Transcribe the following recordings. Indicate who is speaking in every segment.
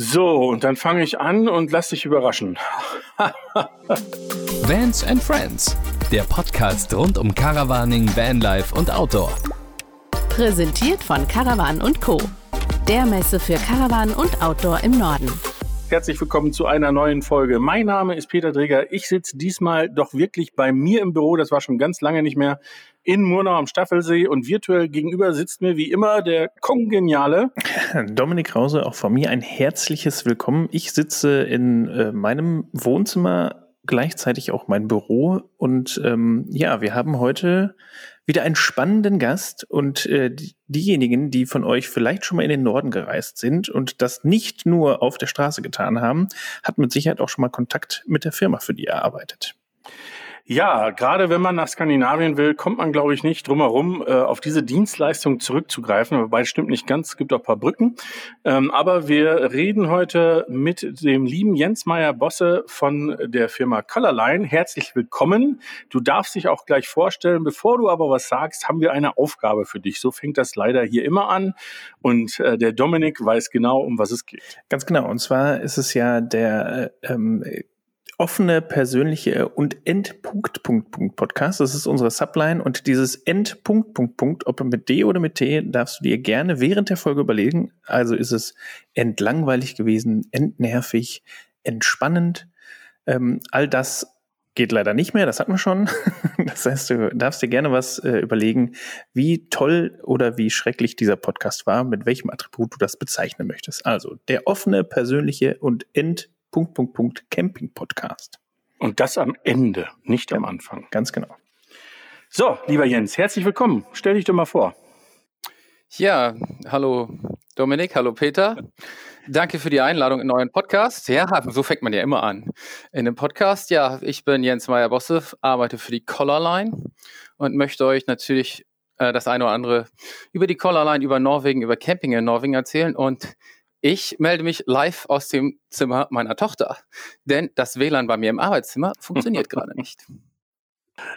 Speaker 1: So, und dann fange ich an und lass dich überraschen.
Speaker 2: Vans and Friends, der Podcast rund um Caravaning, Vanlife und Outdoor.
Speaker 3: Präsentiert von Caravan Co. Der Messe für Caravan und Outdoor im Norden.
Speaker 1: Herzlich willkommen zu einer neuen Folge. Mein Name ist Peter Dreger. Ich sitze diesmal doch wirklich bei mir im Büro. Das war schon ganz lange nicht mehr in Murnau am Staffelsee und virtuell gegenüber sitzt mir wie immer der kongeniale
Speaker 4: Dominik Krause, auch von mir ein herzliches Willkommen. Ich sitze in äh, meinem Wohnzimmer, gleichzeitig auch mein Büro und ähm, ja, wir haben heute wieder einen spannenden Gast und äh, diejenigen, die von euch vielleicht schon mal in den Norden gereist sind und das nicht nur auf der Straße getan haben, hat mit Sicherheit auch schon mal Kontakt mit der Firma, für die ihr arbeitet.
Speaker 1: Ja, gerade wenn man nach Skandinavien will, kommt man, glaube ich, nicht drum herum, äh, auf diese Dienstleistung zurückzugreifen. Wobei stimmt nicht ganz, es gibt auch ein paar Brücken. Ähm, aber wir reden heute mit dem lieben Jens Meyer Bosse von der Firma Colorline. Herzlich willkommen. Du darfst dich auch gleich vorstellen. Bevor du aber was sagst, haben wir eine Aufgabe für dich. So fängt das leider hier immer an. Und äh, der Dominik weiß genau, um was es geht.
Speaker 4: Ganz genau. Und zwar ist es ja der äh, ähm, offene, persönliche und Endpunkt, Punkt, Punkt Podcast. Das ist unsere Subline und dieses Endpunkt, Punkt, Punkt, ob mit D oder mit T, darfst du dir gerne während der Folge überlegen. Also ist es entlangweilig gewesen, entnervig, entspannend. Ähm, all das geht leider nicht mehr, das hatten wir schon. Das heißt, du darfst dir gerne was äh, überlegen, wie toll oder wie schrecklich dieser Podcast war, mit welchem Attribut du das bezeichnen möchtest. Also der offene, persönliche und End Punkt, Punkt, Punkt Camping Podcast.
Speaker 1: Und das am Ende, nicht ja, am Anfang.
Speaker 4: Ganz genau.
Speaker 1: So, lieber Jens, herzlich willkommen. Stell dich doch mal vor.
Speaker 5: Ja, hallo Dominik, hallo Peter. Danke für die Einladung in euren Podcast. Ja, so fängt man ja immer an. In dem Podcast, ja, ich bin Jens Meyer-Bosse, arbeite für die Collarline und möchte euch natürlich äh, das eine oder andere über die Collarline, über Norwegen, über Camping in Norwegen erzählen und ich melde mich live aus dem Zimmer meiner Tochter, denn das WLAN bei mir im Arbeitszimmer funktioniert gerade nicht.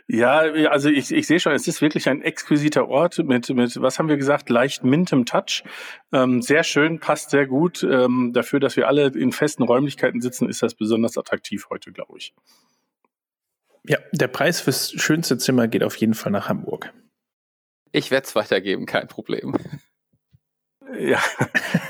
Speaker 1: Ja, also ich, ich sehe schon, es ist wirklich ein exquisiter Ort mit, mit, was haben wir gesagt, leicht mintem Touch. Ähm, sehr schön, passt sehr gut. Ähm, dafür, dass wir alle in festen Räumlichkeiten sitzen, ist das besonders attraktiv heute, glaube ich.
Speaker 4: Ja, der Preis fürs schönste Zimmer geht auf jeden Fall nach Hamburg.
Speaker 5: Ich werde es weitergeben, kein Problem.
Speaker 1: Ja,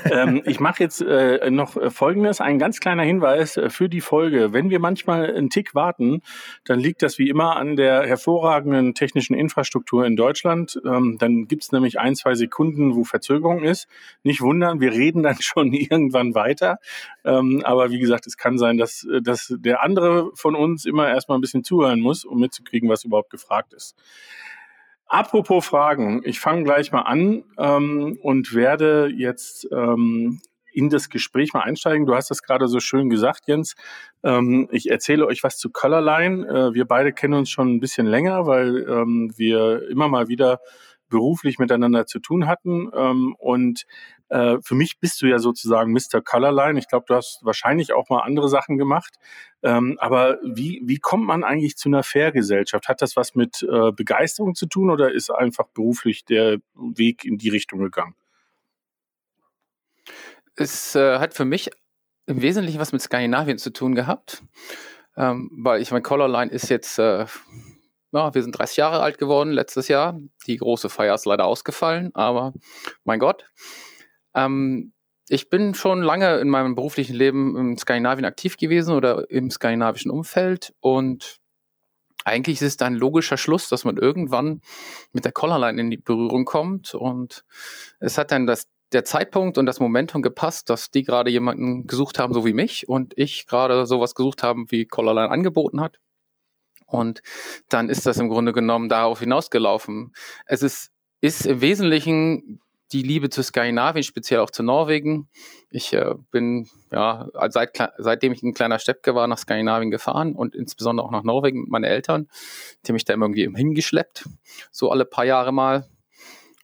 Speaker 1: ähm, ich mache jetzt äh, noch Folgendes, ein ganz kleiner Hinweis äh, für die Folge. Wenn wir manchmal einen Tick warten, dann liegt das wie immer an der hervorragenden technischen Infrastruktur in Deutschland. Ähm, dann gibt's nämlich ein, zwei Sekunden, wo Verzögerung ist. Nicht wundern, wir reden dann schon irgendwann weiter. Ähm, aber wie gesagt, es kann sein, dass, dass der andere von uns immer erstmal ein bisschen zuhören muss, um mitzukriegen, was überhaupt gefragt ist. Apropos Fragen, ich fange gleich mal an ähm, und werde jetzt ähm, in das Gespräch mal einsteigen. Du hast das gerade so schön gesagt, Jens. Ähm, ich erzähle euch was zu Colorline. Äh, wir beide kennen uns schon ein bisschen länger, weil ähm, wir immer mal wieder beruflich miteinander zu tun hatten. Ähm, und äh, für mich bist du ja sozusagen Mr. Colorline. Ich glaube, du hast wahrscheinlich auch mal andere Sachen gemacht. Ähm, aber wie, wie kommt man eigentlich zu einer Fair-Gesellschaft? Hat das was mit äh, Begeisterung zu tun oder ist einfach beruflich der Weg in die Richtung gegangen?
Speaker 5: Es äh, hat für mich im Wesentlichen was mit Skandinavien zu tun gehabt. Ähm, weil ich mein Colorline ist jetzt äh, ja, wir sind 30 Jahre alt geworden letztes Jahr. Die große Feier ist leider ausgefallen, aber mein Gott. Ähm, ich bin schon lange in meinem beruflichen Leben in Skandinavien aktiv gewesen oder im skandinavischen Umfeld und eigentlich ist es ein logischer Schluss, dass man irgendwann mit der Collarline in die Berührung kommt und es hat dann das, der Zeitpunkt und das Momentum gepasst, dass die gerade jemanden gesucht haben, so wie mich und ich gerade sowas gesucht haben, wie Collarline angeboten hat. Und dann ist das im Grunde genommen darauf hinausgelaufen. Es ist, ist im Wesentlichen die Liebe zu Skandinavien, speziell auch zu Norwegen. Ich äh, bin ja seit, seitdem ich ein kleiner Steppke war nach Skandinavien gefahren und insbesondere auch nach Norwegen mit meinen Eltern, die mich da irgendwie hingeschleppt, so alle paar Jahre mal.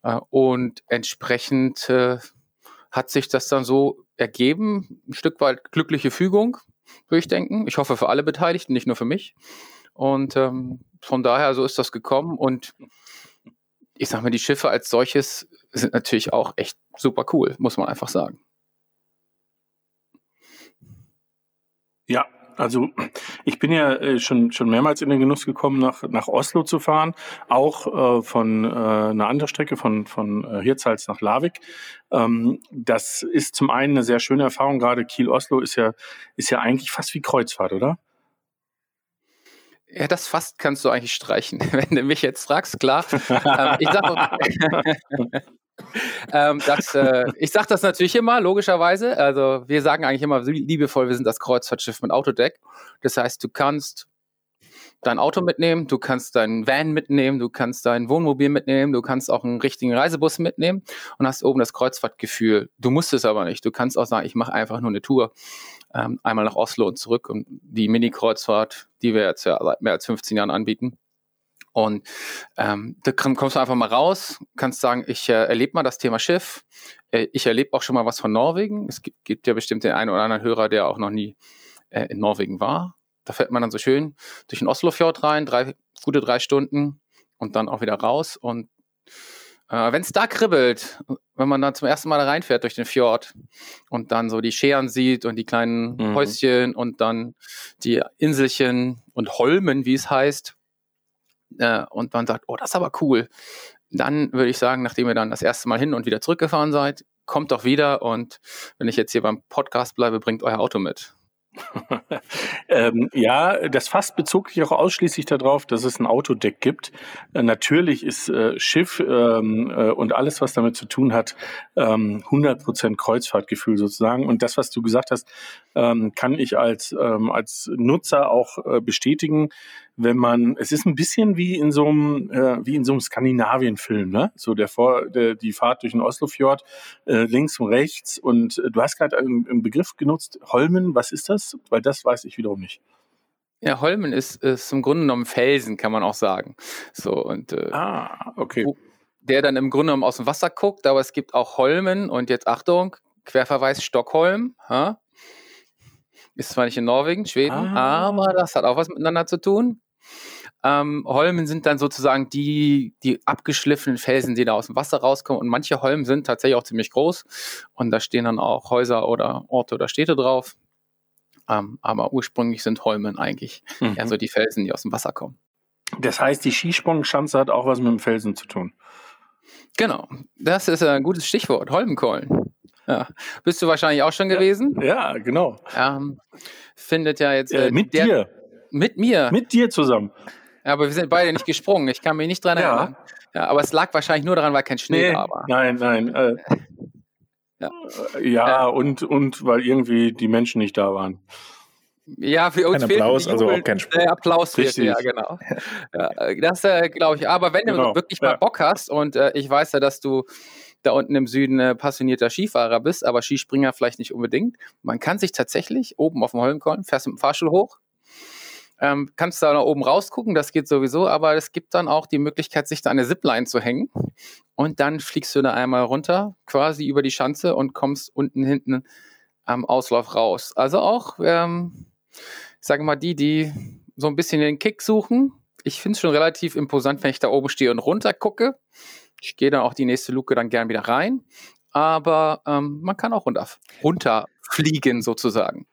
Speaker 5: Äh, und entsprechend äh, hat sich das dann so ergeben, ein Stück weit glückliche Fügung, würde ich denken. Ich hoffe für alle Beteiligten, nicht nur für mich. Und ähm, von daher so ist das gekommen. Und ich sag mal, die Schiffe als solches sind natürlich auch echt super cool, muss man einfach sagen.
Speaker 1: also ich bin ja äh, schon schon mehrmals in den Genuss gekommen, nach nach Oslo zu fahren, auch äh, von äh, einer anderen Strecke von von äh, Hirtshals nach Larvik. Ähm, das ist zum einen eine sehr schöne Erfahrung. Gerade Kiel Oslo ist ja ist ja eigentlich fast wie Kreuzfahrt, oder?
Speaker 5: Ja, das fast kannst du eigentlich streichen, wenn du mich jetzt fragst, klar. ähm, ich sag, ähm, äh, ich sage das natürlich immer, logischerweise. Also wir sagen eigentlich immer liebevoll, wir sind das Kreuzfahrtschiff mit Autodeck. Das heißt, du kannst dein Auto mitnehmen, du kannst deinen Van mitnehmen, du kannst dein Wohnmobil mitnehmen, du kannst auch einen richtigen Reisebus mitnehmen und hast oben das Kreuzfahrtgefühl. Du musst es aber nicht. Du kannst auch sagen, ich mache einfach nur eine Tour ähm, einmal nach Oslo und zurück und die Mini-Kreuzfahrt, die wir jetzt ja seit mehr als 15 Jahren anbieten. Und ähm, da kommst du einfach mal raus, kannst sagen, ich äh, erlebe mal das Thema Schiff. Äh, ich erlebe auch schon mal was von Norwegen. Es gibt, gibt, ja bestimmt den einen oder anderen Hörer, der auch noch nie äh, in Norwegen war. Da fährt man dann so schön durch den Oslofjord rein, drei, gute drei Stunden und dann auch wieder raus. Und äh, wenn es da kribbelt, wenn man dann zum ersten Mal reinfährt durch den Fjord und dann so die Scheren sieht und die kleinen mhm. Häuschen und dann die Inselchen und Holmen, wie es heißt, äh, und man sagt, oh, das ist aber cool, dann würde ich sagen, nachdem ihr dann das erste Mal hin und wieder zurückgefahren seid, kommt doch wieder und wenn ich jetzt hier beim Podcast bleibe, bringt euer Auto mit.
Speaker 1: ähm, ja, das Fass bezog sich auch ausschließlich darauf, dass es ein Autodeck gibt. Äh, natürlich ist äh, Schiff ähm, äh, und alles, was damit zu tun hat, ähm, 100% Kreuzfahrtgefühl sozusagen. Und das, was du gesagt hast, ähm, kann ich als, ähm, als Nutzer auch äh, bestätigen wenn man, es ist ein bisschen wie in so einem, äh, wie in so einem Skandinavien-Film, ne? So der vor, der, die Fahrt durch den Oslofjord, äh, links und rechts. Und äh, du hast gerade einen, einen, Begriff genutzt, Holmen, was ist das? Weil das weiß ich wiederum nicht.
Speaker 5: Ja, Holmen ist, ist im Grunde genommen Felsen, kann man auch sagen. So und äh,
Speaker 1: ah, okay.
Speaker 5: Der dann im Grunde genommen aus dem Wasser guckt, aber es gibt auch Holmen und jetzt Achtung, Querverweis Stockholm, ha? Ist zwar nicht in Norwegen, Schweden, ah. aber das hat auch was miteinander zu tun. Ähm, Holmen sind dann sozusagen die, die abgeschliffenen Felsen, die da aus dem Wasser rauskommen. Und manche Holmen sind tatsächlich auch ziemlich groß. Und da stehen dann auch Häuser oder Orte oder Städte drauf. Ähm, aber ursprünglich sind Holmen eigentlich mhm. eher so die Felsen, die aus dem Wasser kommen.
Speaker 1: Das heißt, die Skisprungschanze hat auch was mit dem Felsen zu tun.
Speaker 5: Genau, das ist ein gutes Stichwort, Holmenkollen. Ja. Bist du wahrscheinlich auch schon gewesen?
Speaker 1: Ja, ja genau.
Speaker 5: Ähm, findet ja jetzt.
Speaker 1: Äh, mit der, dir.
Speaker 5: Mit mir.
Speaker 1: Mit dir zusammen.
Speaker 5: Ja, aber wir sind beide nicht gesprungen. Ich kann mich nicht dran erinnern. Ja. ja aber es lag wahrscheinlich nur daran, weil kein Schnee nee, da war.
Speaker 1: Nein, nein. Äh, ja, ja und, und weil irgendwie die Menschen nicht da waren.
Speaker 5: Ja, für uns
Speaker 4: kein Applaus, also auch kein
Speaker 5: Sprung. Äh, Applaus fehlt, ja, genau. ja, das äh, glaube ich. Aber wenn genau. du wirklich mal Bock hast und äh, ich weiß ja, dass du da unten im Süden äh, passionierter Skifahrer bist, aber Skispringer vielleicht nicht unbedingt. Man kann sich tatsächlich oben auf dem Holmenkollen, fährst mit dem Fahrstuhl hoch, ähm, kannst da nach oben rausgucken, das geht sowieso, aber es gibt dann auch die Möglichkeit, sich da eine Zipline zu hängen und dann fliegst du da einmal runter, quasi über die Schanze und kommst unten hinten am Auslauf raus. Also auch, ähm, ich sage mal, die, die so ein bisschen den Kick suchen, ich finde es schon relativ imposant, wenn ich da oben stehe und runter gucke. Ich gehe dann auch die nächste Luke dann gern wieder rein, aber ähm, man kann auch runter, runterfliegen sozusagen.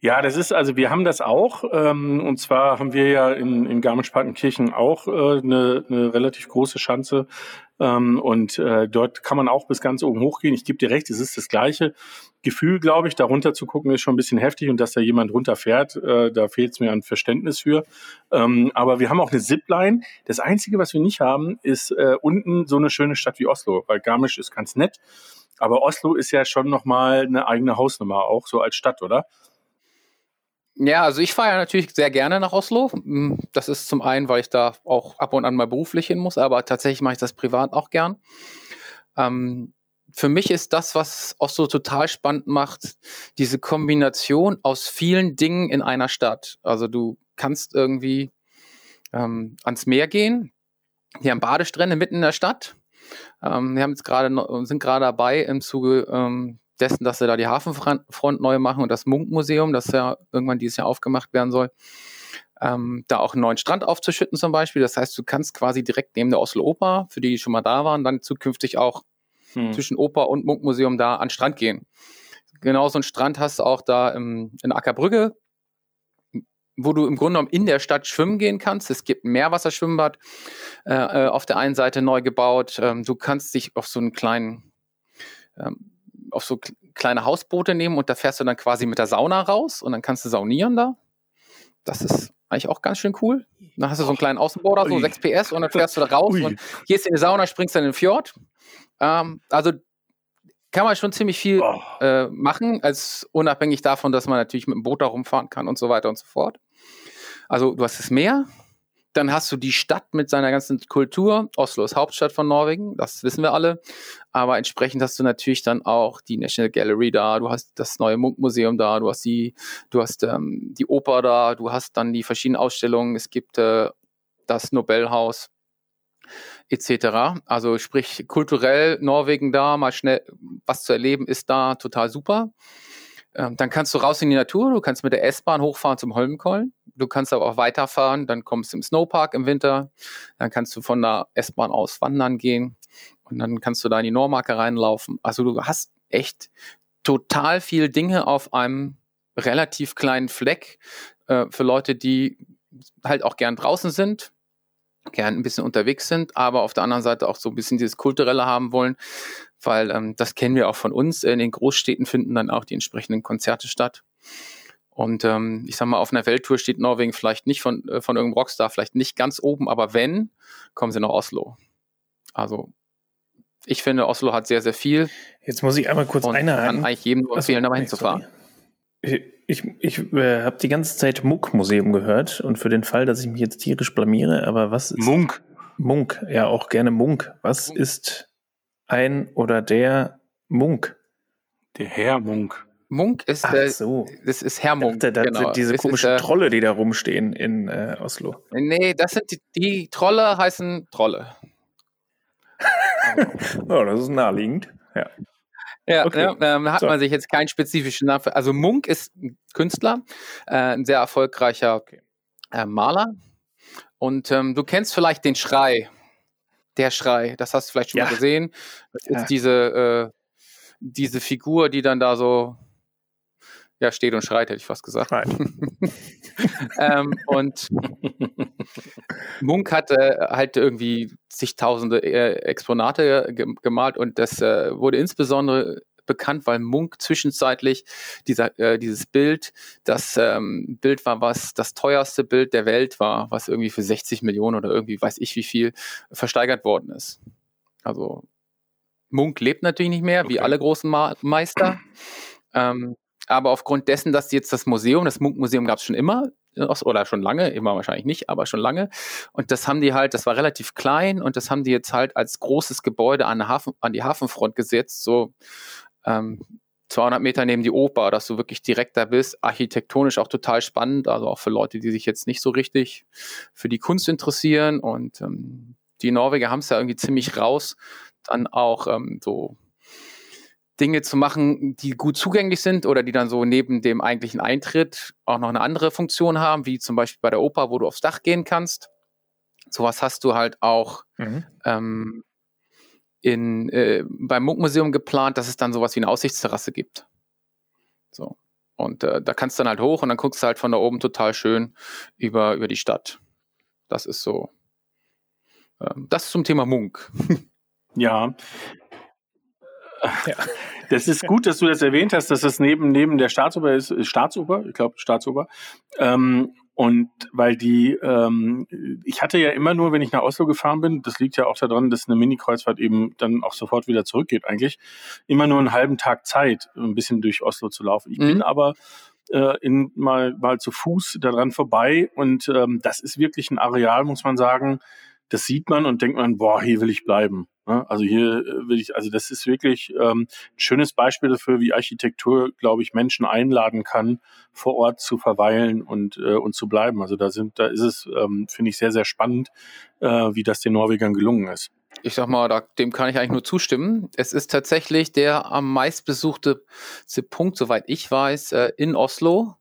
Speaker 1: Ja, das ist, also wir haben das auch. Ähm, und zwar haben wir ja in, in Garmisch-Partenkirchen auch äh, eine, relativ große Schanze. Ähm, und äh, dort kann man auch bis ganz oben hochgehen. Ich gebe dir recht, es ist das gleiche Gefühl, glaube ich. Da runter zu gucken ist schon ein bisschen heftig und dass da jemand runterfährt, äh, da fehlt es mir an Verständnis für. Ähm, aber wir haben auch eine Zipline. Das Einzige, was wir nicht haben, ist äh, unten so eine schöne Stadt wie Oslo, weil Garmisch ist ganz nett. Aber Oslo ist ja schon nochmal eine eigene Hausnummer, auch so als Stadt, oder?
Speaker 5: Ja, also ich fahre ja natürlich sehr gerne nach Oslo. Hm, das ist zum einen, weil ich da auch ab und an mal beruflich hin muss, aber tatsächlich mache ich das privat auch gern. Ähm, für mich ist das, was Oslo total spannend macht, diese Kombination aus vielen Dingen in einer Stadt. Also du kannst irgendwie ähm, ans Meer gehen. Hier haben Badestrände mitten in der Stadt. Ähm, wir haben jetzt gerade sind gerade dabei im Zuge ähm, dessen, dass sie da die Hafenfront neu machen und das Munkmuseum, das ja irgendwann dieses Jahr aufgemacht werden soll, ähm, da auch einen neuen Strand aufzuschütten zum Beispiel. Das heißt, du kannst quasi direkt neben der Oslo Oper, für die, die schon mal da waren, dann zukünftig auch hm. zwischen Oper und Munkmuseum da an Strand gehen. Genau so einen Strand hast du auch da im, in Ackerbrücke. wo du im Grunde genommen in der Stadt schwimmen gehen kannst. Es gibt ein Meerwasserschwimmbad äh, äh, auf der einen Seite neu gebaut. Ähm, du kannst dich auf so einen kleinen, ähm, auf so kleine Hausboote nehmen und da fährst du dann quasi mit der Sauna raus und dann kannst du saunieren da. Das ist eigentlich auch ganz schön cool. Dann hast du so einen kleinen Außenborder, so 6 PS und dann fährst du da raus Ui. und gehst in die Sauna, springst dann in den Fjord. Ähm, also kann man schon ziemlich viel oh. äh, machen, als unabhängig davon, dass man natürlich mit dem Boot da rumfahren kann und so weiter und so fort. Also du hast das Meer, dann hast du die Stadt mit seiner ganzen Kultur. Oslo ist Hauptstadt von Norwegen, das wissen wir alle. Aber entsprechend hast du natürlich dann auch die National Gallery da, du hast das neue Munkmuseum da, du hast die, du hast ähm, die Oper da, du hast dann die verschiedenen Ausstellungen. Es gibt äh, das Nobelhaus etc. Also sprich kulturell Norwegen da, mal schnell was zu erleben ist da total super. Ähm, dann kannst du raus in die Natur, du kannst mit der S-Bahn hochfahren zum Holmenkollen, du kannst aber auch weiterfahren, dann kommst du im Snowpark im Winter, dann kannst du von der S-Bahn aus wandern gehen und dann kannst du da in die Normarke reinlaufen. Also du hast echt total viel Dinge auf einem relativ kleinen Fleck äh, für Leute, die halt auch gern draußen sind, gern ein bisschen unterwegs sind, aber auf der anderen Seite auch so ein bisschen dieses Kulturelle haben wollen weil ähm, das kennen wir auch von uns. In den Großstädten finden dann auch die entsprechenden Konzerte statt. Und ähm, ich sag mal, auf einer Welttour steht Norwegen vielleicht nicht von, äh, von irgendeinem Rockstar, vielleicht nicht ganz oben, aber wenn, kommen sie nach Oslo. Also ich finde, Oslo hat sehr, sehr viel.
Speaker 4: Jetzt muss ich einmal kurz einhaken.
Speaker 5: kann eigentlich jedem nur empfehlen, da mal hinzufahren.
Speaker 4: Ich, ich, ich äh, habe die ganze Zeit Muck-Museum gehört und für den Fall, dass ich mich jetzt tierisch blamiere, aber was ist...
Speaker 1: Munk.
Speaker 4: Munk, ja, auch gerne Munk. Was Munk. ist ein oder der Munk.
Speaker 1: Der Herr Munk.
Speaker 5: Munk ist Ach
Speaker 4: der, so.
Speaker 5: das ist Herr Munk.
Speaker 4: Dachte, das genau. sind diese komischen ist, Trolle, die da rumstehen in äh, Oslo.
Speaker 5: Nee, das sind die, die Trolle heißen Trolle.
Speaker 4: oh, das ist naheliegend. Ja.
Speaker 5: Ja, okay. ja ähm, hat so. man sich jetzt keinen spezifischen Namen. Also Munk ist ein Künstler, äh, ein sehr erfolgreicher äh, Maler. Und ähm, du kennst vielleicht den Schrei der Schrei, das hast du vielleicht schon ja. mal gesehen. Das ja. ist diese, äh, diese Figur, die dann da so ja, steht und schreit, hätte ich fast gesagt. ähm, und Munk hatte halt irgendwie zigtausende äh, Exponate gemalt und das äh, wurde insbesondere bekannt, weil Munk zwischenzeitlich dieser, äh, dieses Bild, das ähm, Bild war, was das teuerste Bild der Welt war, was irgendwie für 60 Millionen oder irgendwie weiß ich wie viel versteigert worden ist. Also Munk lebt natürlich nicht mehr, okay. wie alle großen Ma Meister. Ähm, aber aufgrund dessen, dass jetzt das Museum, das Munk-Museum gab es schon immer, oder schon lange, immer wahrscheinlich nicht, aber schon lange. Und das haben die halt, das war relativ klein und das haben die jetzt halt als großes Gebäude an, Hafen, an die Hafenfront gesetzt, so ähm, 200 Meter neben die Oper, dass du wirklich direkt da bist. Architektonisch auch total spannend, also auch für Leute, die sich jetzt nicht so richtig für die Kunst interessieren. Und ähm, die Norweger haben es ja irgendwie ziemlich raus, dann auch ähm, so Dinge zu machen, die gut zugänglich sind oder die dann so neben dem eigentlichen Eintritt auch noch eine andere Funktion haben, wie zum Beispiel bei der Oper, wo du aufs Dach gehen kannst. Sowas hast du halt auch mhm. ähm, in, äh, beim Munkmuseum geplant, dass es dann sowas wie eine Aussichtsterrasse gibt. So. Und äh, da kannst du dann halt hoch und dann guckst du halt von da oben total schön über, über die Stadt. Das ist so. Äh, das zum Thema Munk.
Speaker 1: ja. Ja. Das ist gut, dass du das erwähnt hast, dass das neben, neben der Staatsoper ist, Staatsoper, ich glaube Staatsoper. Ähm, und weil die, ähm, ich hatte ja immer nur, wenn ich nach Oslo gefahren bin, das liegt ja auch daran, dass eine Mini-Kreuzfahrt eben dann auch sofort wieder zurückgeht eigentlich, immer nur einen halben Tag Zeit, ein bisschen durch Oslo zu laufen. Ich mhm. bin aber äh, in, mal, mal zu Fuß daran vorbei und ähm, das ist wirklich ein Areal, muss man sagen, das sieht man und denkt man, boah, hier will ich bleiben. Also hier äh, will ich, also das ist wirklich ähm, ein schönes Beispiel dafür, wie Architektur, glaube ich, Menschen einladen kann, vor Ort zu verweilen und, äh, und zu bleiben. Also da sind, da ist es, ähm, finde ich, sehr, sehr spannend, äh, wie das den Norwegern gelungen ist.
Speaker 5: Ich sag mal, da, dem kann ich eigentlich nur zustimmen. Es ist tatsächlich der am meistbesuchte Punkt, soweit ich weiß, in Oslo.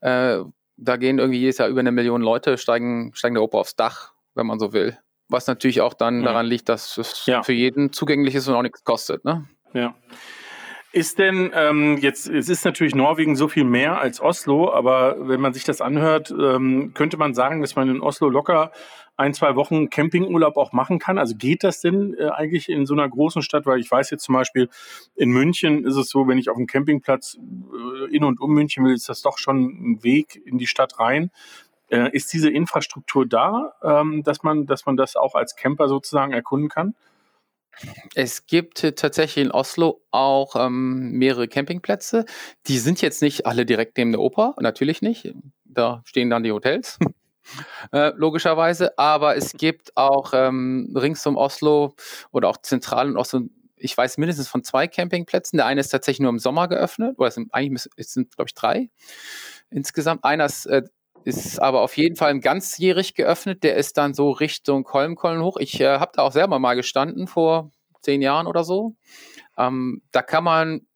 Speaker 5: Da gehen irgendwie jedes Jahr über eine Million Leute, steigen, steigen der Oper aufs Dach wenn man so will. Was natürlich auch dann daran liegt, dass es ja. für jeden zugänglich ist und auch nichts kostet. Ne?
Speaker 1: Ja. Ist denn ähm, jetzt, es ist natürlich Norwegen so viel mehr als Oslo, aber wenn man sich das anhört, ähm, könnte man sagen, dass man in Oslo locker ein, zwei Wochen Campingurlaub auch machen kann? Also geht das denn äh, eigentlich in so einer großen Stadt? Weil ich weiß jetzt zum Beispiel, in München ist es so, wenn ich auf dem Campingplatz äh, in und um München will, ist das doch schon ein Weg in die Stadt rein. Äh, ist diese Infrastruktur da, ähm, dass man, dass man das auch als Camper sozusagen erkunden kann?
Speaker 5: Es gibt tatsächlich in Oslo auch ähm, mehrere Campingplätze. Die sind jetzt nicht alle direkt neben der Oper, natürlich nicht. Da stehen dann die Hotels. Äh, logischerweise, aber es gibt auch ähm, rings um Oslo oder auch zentral in Oslo, ich weiß mindestens von zwei Campingplätzen. Der eine ist tatsächlich nur im Sommer geöffnet, oder es sind eigentlich es sind, glaube ich, drei insgesamt. Einer ist äh, ist aber auf jeden Fall ganzjährig geöffnet. Der ist dann so Richtung Holmkollen hoch. Ich äh, habe da auch selber mal gestanden vor zehn Jahren oder so. Ähm, da kann man,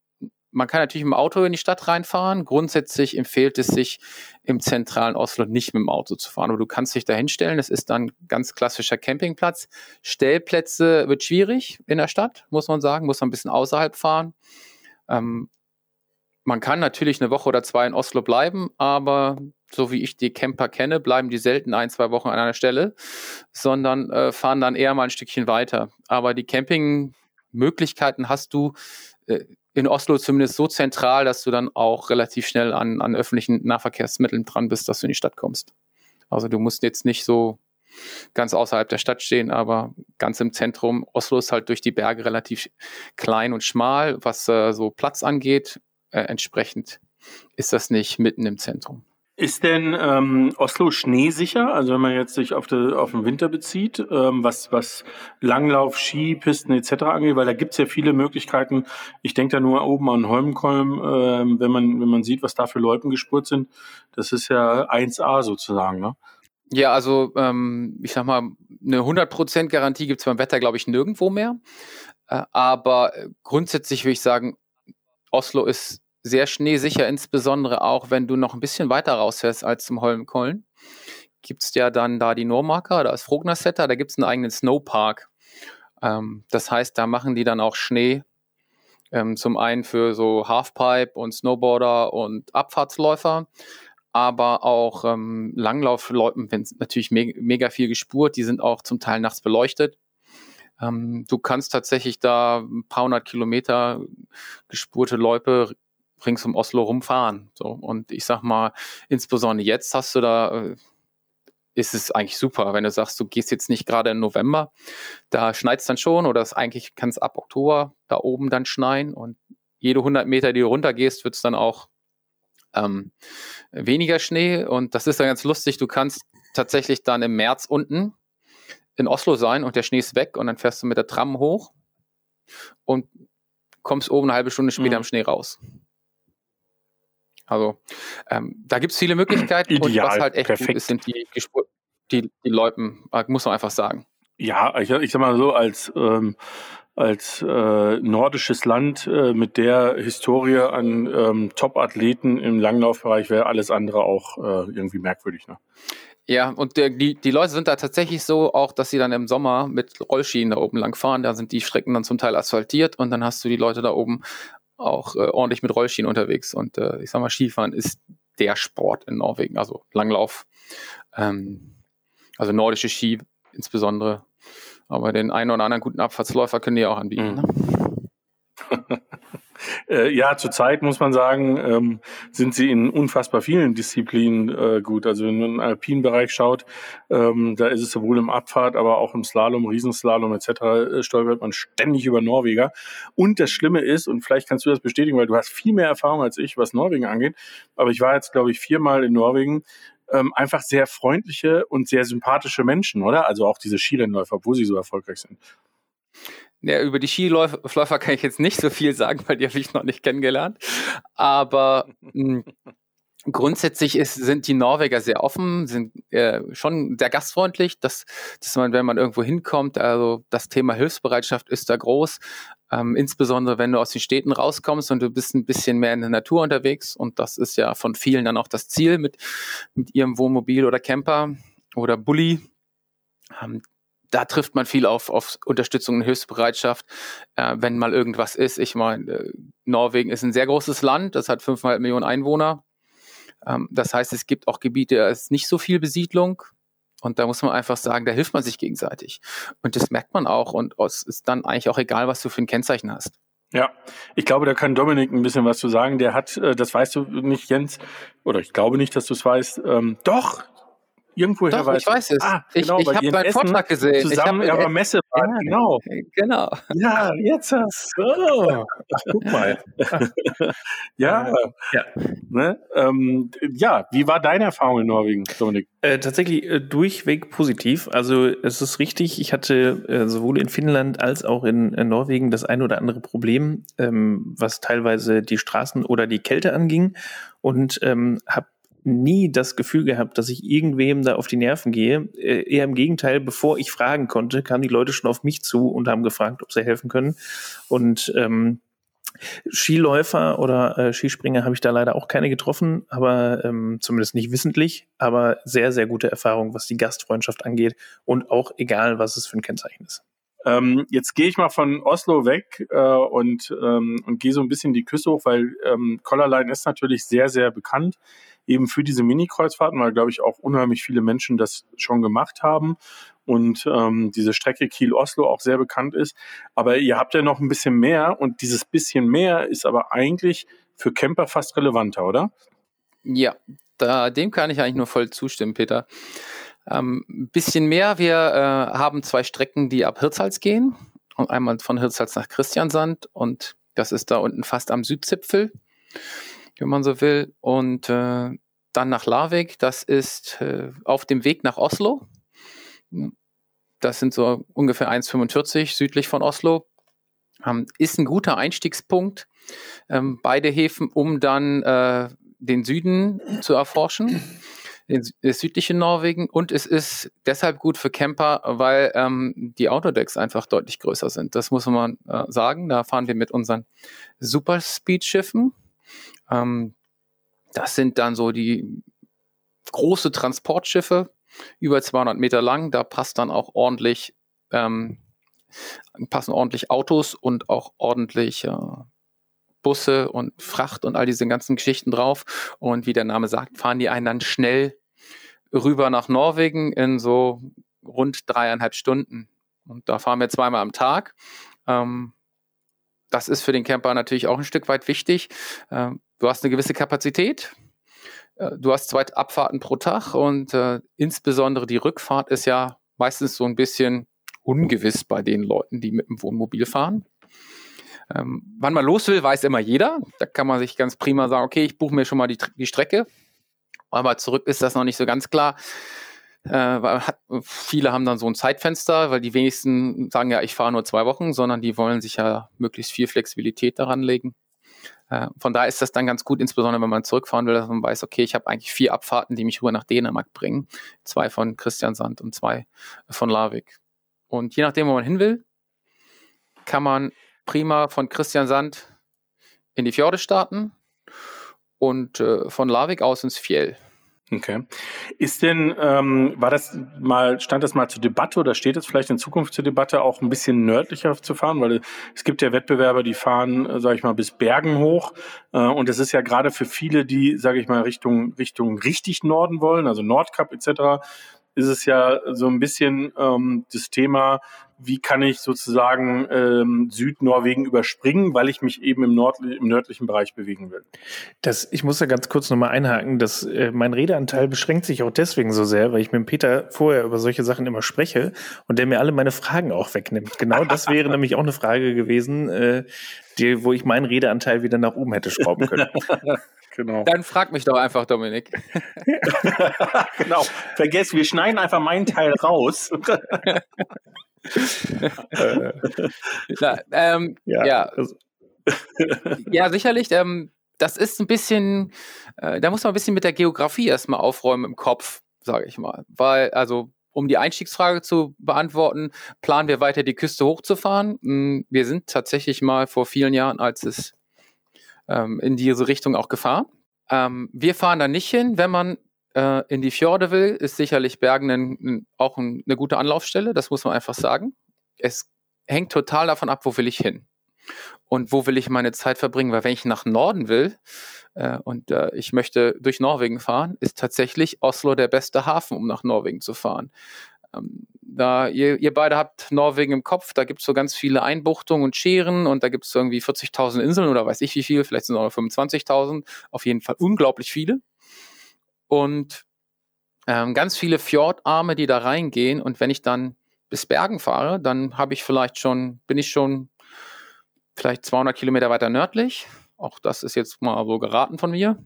Speaker 5: man kann natürlich mit dem Auto in die Stadt reinfahren. Grundsätzlich empfiehlt es sich im zentralen Oslo nicht mit dem Auto zu fahren, aber du kannst dich da hinstellen. Das ist dann ganz klassischer Campingplatz. Stellplätze wird schwierig in der Stadt, muss man sagen, muss man ein bisschen außerhalb fahren. Ähm, man kann natürlich eine Woche oder zwei in Oslo bleiben, aber so wie ich die Camper kenne, bleiben die selten ein, zwei Wochen an einer Stelle, sondern äh, fahren dann eher mal ein Stückchen weiter. Aber die Campingmöglichkeiten hast du äh, in Oslo zumindest so zentral, dass du dann auch relativ schnell an, an öffentlichen Nahverkehrsmitteln dran bist, dass du in die Stadt kommst. Also du musst jetzt nicht so ganz außerhalb der Stadt stehen, aber ganz im Zentrum. Oslo ist halt durch die Berge relativ klein und schmal, was äh, so Platz angeht. Äh, entsprechend ist das nicht mitten im Zentrum.
Speaker 1: Ist denn ähm, Oslo schneesicher? Also wenn man jetzt sich auf, de, auf den Winter bezieht, ähm, was, was Langlauf, Skipisten etc. angeht, weil da gibt's ja viele Möglichkeiten. Ich denke da nur oben an Holmenkolm, ähm, wenn man wenn man sieht, was da für Loipen gespurt sind. Das ist ja 1A sozusagen, ne?
Speaker 5: Ja, also ähm, ich sag mal, eine 100% Garantie gibt's beim Wetter, glaube ich, nirgendwo mehr. Äh, aber grundsätzlich würde ich sagen, Oslo ist sehr schneesicher, insbesondere auch, wenn du noch ein bisschen weiter rausfährst als zum Holmenkollen. Gibt es ja dann da die Normarker, da ist Frognersetter, da gibt es einen eigenen Snowpark. Ähm, das heißt, da machen die dann auch Schnee. Ähm, zum einen für so Halfpipe und Snowboarder und Abfahrtsläufer, aber auch ähm, Langlaufleuten, wenn natürlich me mega viel gespurt, die sind auch zum Teil nachts beleuchtet. Ähm, du kannst tatsächlich da ein paar hundert Kilometer gespurte Loipe rings um Oslo rumfahren. So. Und ich sag mal, insbesondere jetzt hast du da, äh, ist es eigentlich super, wenn du sagst, du gehst jetzt nicht gerade im November, da schneit es dann schon oder es eigentlich kann es ab Oktober da oben dann schneien und jede 100 Meter, die du runtergehst, wird es dann auch ähm, weniger Schnee und das ist dann ganz lustig. Du kannst tatsächlich dann im März unten in Oslo sein und der Schnee ist weg und dann fährst du mit der Tram hoch und kommst oben eine halbe Stunde später mhm. am Schnee raus. Also ähm, da gibt es viele Möglichkeiten
Speaker 1: Ideal,
Speaker 5: und was halt echt
Speaker 1: perfekt.
Speaker 5: gut ist, sind die, die, die Loipen, äh, muss man einfach sagen.
Speaker 1: Ja, ich, ich sag mal so, als, ähm, als äh, nordisches Land äh, mit der Historie an ähm, Top-Athleten im Langlaufbereich wäre alles andere auch äh, irgendwie merkwürdig. Ne?
Speaker 5: Ja, und der, die, die Leute sind da tatsächlich so, auch dass sie dann im Sommer mit Rollschienen da oben lang fahren. Da sind die Strecken dann zum Teil asphaltiert und dann hast du die Leute da oben auch äh, ordentlich mit Rollschienen unterwegs. Und äh, ich sag mal, Skifahren ist der Sport in Norwegen, also Langlauf, ähm, also nordische Ski insbesondere. Aber den einen oder anderen guten Abfahrtsläufer können die auch anbieten. Mhm.
Speaker 1: Ne? Äh, ja, zurzeit muss man sagen, ähm, sind sie in unfassbar vielen Disziplinen äh, gut. Also wenn man den alpinen Bereich schaut, ähm, da ist es sowohl im Abfahrt, aber auch im Slalom, Riesenslalom etc. Äh, stolpert man ständig über Norweger. Und das Schlimme ist, und vielleicht kannst du das bestätigen, weil du hast viel mehr Erfahrung als ich, was Norwegen angeht, aber ich war jetzt, glaube ich, viermal in Norwegen ähm, einfach sehr freundliche und sehr sympathische Menschen, oder? Also auch diese Skilänläufer, obwohl sie so erfolgreich sind.
Speaker 5: Ja, über die Skiläufer kann ich jetzt nicht so viel sagen, weil die habe ich noch nicht kennengelernt. Aber hm, grundsätzlich ist, sind die Norweger sehr offen, sind äh, schon sehr gastfreundlich, dass, dass man, wenn man irgendwo hinkommt, also das Thema Hilfsbereitschaft ist da groß. Ähm, insbesondere wenn du aus den Städten rauskommst und du bist ein bisschen mehr in der Natur unterwegs. Und das ist ja von vielen dann auch das Ziel mit, mit ihrem Wohnmobil oder Camper oder Bulli. Ähm, da trifft man viel auf, auf Unterstützung und Hilfsbereitschaft, äh, wenn mal irgendwas ist. Ich meine, äh, Norwegen ist ein sehr großes Land, das hat fünfeinhalb Millionen Einwohner. Ähm, das heißt, es gibt auch Gebiete, da ist nicht so viel Besiedlung. Und da muss man einfach sagen, da hilft man sich gegenseitig. Und das merkt man auch. Und es ist dann eigentlich auch egal, was du für ein Kennzeichen hast.
Speaker 1: Ja, ich glaube, da kann Dominik ein bisschen was zu sagen. Der hat, äh, das weißt du nicht, Jens, oder ich glaube nicht, dass du es weißt. Ähm, doch, irgendwoher
Speaker 5: Doch, weiß. ich weiß es. Ah,
Speaker 1: genau,
Speaker 5: ich ich habe deinen Vortrag gesehen.
Speaker 1: Zusammen
Speaker 5: ich
Speaker 1: hab, ja, Messe war,
Speaker 5: ja,
Speaker 1: genau.
Speaker 5: Genau.
Speaker 1: Ja, jetzt hast du. Oh. Ach, guck mal. ja, ja. Ne? Ähm, ja, wie war deine Erfahrung in Norwegen, Dominik?
Speaker 4: Äh, tatsächlich äh, durchweg positiv. Also es ist richtig, ich hatte äh, sowohl in Finnland als auch in, in Norwegen das ein oder andere Problem, ähm, was teilweise die Straßen oder die Kälte anging und ähm, habe nie das Gefühl gehabt, dass ich irgendwem da auf die Nerven gehe. Äh, eher im Gegenteil, bevor ich fragen konnte, kamen die Leute schon auf mich zu und haben gefragt, ob sie helfen können. Und ähm, Skiläufer oder äh, Skispringer habe ich da leider auch keine getroffen, aber ähm, zumindest nicht wissentlich, aber sehr, sehr gute Erfahrung, was die Gastfreundschaft angeht und auch egal, was es für ein Kennzeichen ist.
Speaker 1: Ähm, jetzt gehe ich mal von Oslo weg äh, und, ähm, und gehe so ein bisschen die Küste hoch, weil ähm, Collarline ist natürlich sehr, sehr bekannt eben für diese Mini-Kreuzfahrten, weil, glaube ich, auch unheimlich viele Menschen das schon gemacht haben und ähm, diese Strecke Kiel-Oslo auch sehr bekannt ist. Aber ihr habt ja noch ein bisschen mehr und dieses bisschen mehr ist aber eigentlich für Camper fast relevanter, oder?
Speaker 5: Ja, da, dem kann ich eigentlich nur voll zustimmen, Peter. Ähm, ein bisschen mehr, wir äh, haben zwei Strecken, die ab Hirtshals gehen. Und einmal von Hirtshals nach Christiansand und das ist da unten fast am Südzipfel wenn man so will. Und äh, dann nach Larvik, das ist äh, auf dem Weg nach Oslo. Das sind so ungefähr 1,45 südlich von Oslo. Ähm, ist ein guter Einstiegspunkt, ähm, beide Häfen, um dann äh, den Süden zu erforschen, den, das südliche Norwegen. Und es ist deshalb gut für Camper, weil ähm, die Autodecks einfach deutlich größer sind. Das muss man äh, sagen. Da fahren wir mit unseren Superspeed-Schiffen. Ähm, das sind dann so die große Transportschiffe, über 200 Meter lang. Da passt dann auch ordentlich, ähm, passen ordentlich Autos und auch ordentlich äh, Busse und Fracht und all diese ganzen Geschichten drauf. Und wie der Name sagt, fahren die einen dann schnell rüber nach Norwegen in so rund dreieinhalb Stunden. Und da fahren wir zweimal am Tag. Ähm, das ist für den Camper natürlich auch ein Stück weit wichtig. Ähm, du hast eine gewisse Kapazität. Äh, du hast zwei Abfahrten pro Tag und äh, insbesondere die Rückfahrt ist ja meistens so ein bisschen ungewiss bei den Leuten, die mit dem Wohnmobil fahren. Ähm, wann man los will, weiß immer jeder. Da kann man sich ganz prima sagen, okay, ich buche mir schon mal die, die Strecke. Aber zurück ist das noch nicht so ganz klar. Äh, hat, viele haben dann so ein Zeitfenster, weil die wenigsten sagen ja, ich fahre nur zwei Wochen, sondern die wollen sich ja möglichst viel Flexibilität daran legen. Äh, von daher ist das dann ganz gut, insbesondere wenn man zurückfahren will, dass man weiß, okay, ich habe eigentlich vier Abfahrten, die mich rüber nach Dänemark bringen. Zwei von Christiansand und zwei von Larvik. Und je nachdem, wo man hin will, kann man prima von Christiansand in die Fjorde starten und äh, von Larvik aus ins Fjell.
Speaker 1: Okay. Ist denn, ähm, war das mal, stand das mal zur Debatte oder steht es vielleicht in Zukunft zur Debatte, auch ein bisschen nördlicher zu fahren? Weil es gibt ja Wettbewerber, die fahren, äh, sage ich mal, bis Bergen hoch. Äh, und es ist ja gerade für viele, die, sage ich mal, Richtung, Richtung richtig Norden wollen, also Nordkap etc., ist es ja so ein bisschen ähm, das Thema, wie kann ich sozusagen ähm, Südnorwegen überspringen, weil ich mich eben im, Nord im nördlichen Bereich bewegen will.
Speaker 4: Das, ich muss da ganz kurz nochmal einhaken, dass äh, mein Redeanteil beschränkt sich auch deswegen so sehr, weil ich mit Peter vorher über solche Sachen immer spreche und der mir alle meine Fragen auch wegnimmt. Genau das wäre nämlich auch eine Frage gewesen, äh, die, wo ich meinen Redeanteil wieder nach oben hätte schrauben können.
Speaker 5: Genau. Dann frag mich doch einfach, Dominik.
Speaker 1: genau. Vergesst, wir schneiden einfach meinen Teil raus.
Speaker 5: Na, ähm, ja. Ja. ja. sicherlich. Ähm, das ist ein bisschen, äh, da muss man ein bisschen mit der Geografie erstmal aufräumen im Kopf, sage ich mal. Weil, also, um die Einstiegsfrage zu beantworten, planen wir weiter die Küste hochzufahren. Hm, wir sind tatsächlich mal vor vielen Jahren, als es ähm, in diese Richtung auch gefahren. Ähm, wir fahren da nicht hin, wenn man äh, in die Fjorde will, ist sicherlich Bergen ein, auch ein, eine gute Anlaufstelle, das muss man einfach sagen. Es hängt total davon ab, wo will ich hin und wo will ich meine Zeit verbringen, weil wenn ich nach Norden will äh, und äh, ich möchte durch Norwegen fahren, ist tatsächlich Oslo der beste Hafen, um nach Norwegen zu fahren. Ähm, da ihr, ihr beide habt Norwegen im Kopf, da gibt es so ganz viele Einbuchtungen und Scheren und da gibt es irgendwie 40.000 Inseln oder weiß ich wie viel, vielleicht sind es auch 25.000, auf jeden Fall unglaublich viele. Und ähm, ganz viele Fjordarme, die da reingehen und wenn ich dann bis Bergen fahre, dann habe ich vielleicht schon, bin ich schon vielleicht 200 Kilometer weiter nördlich. Auch das ist jetzt mal so geraten von mir.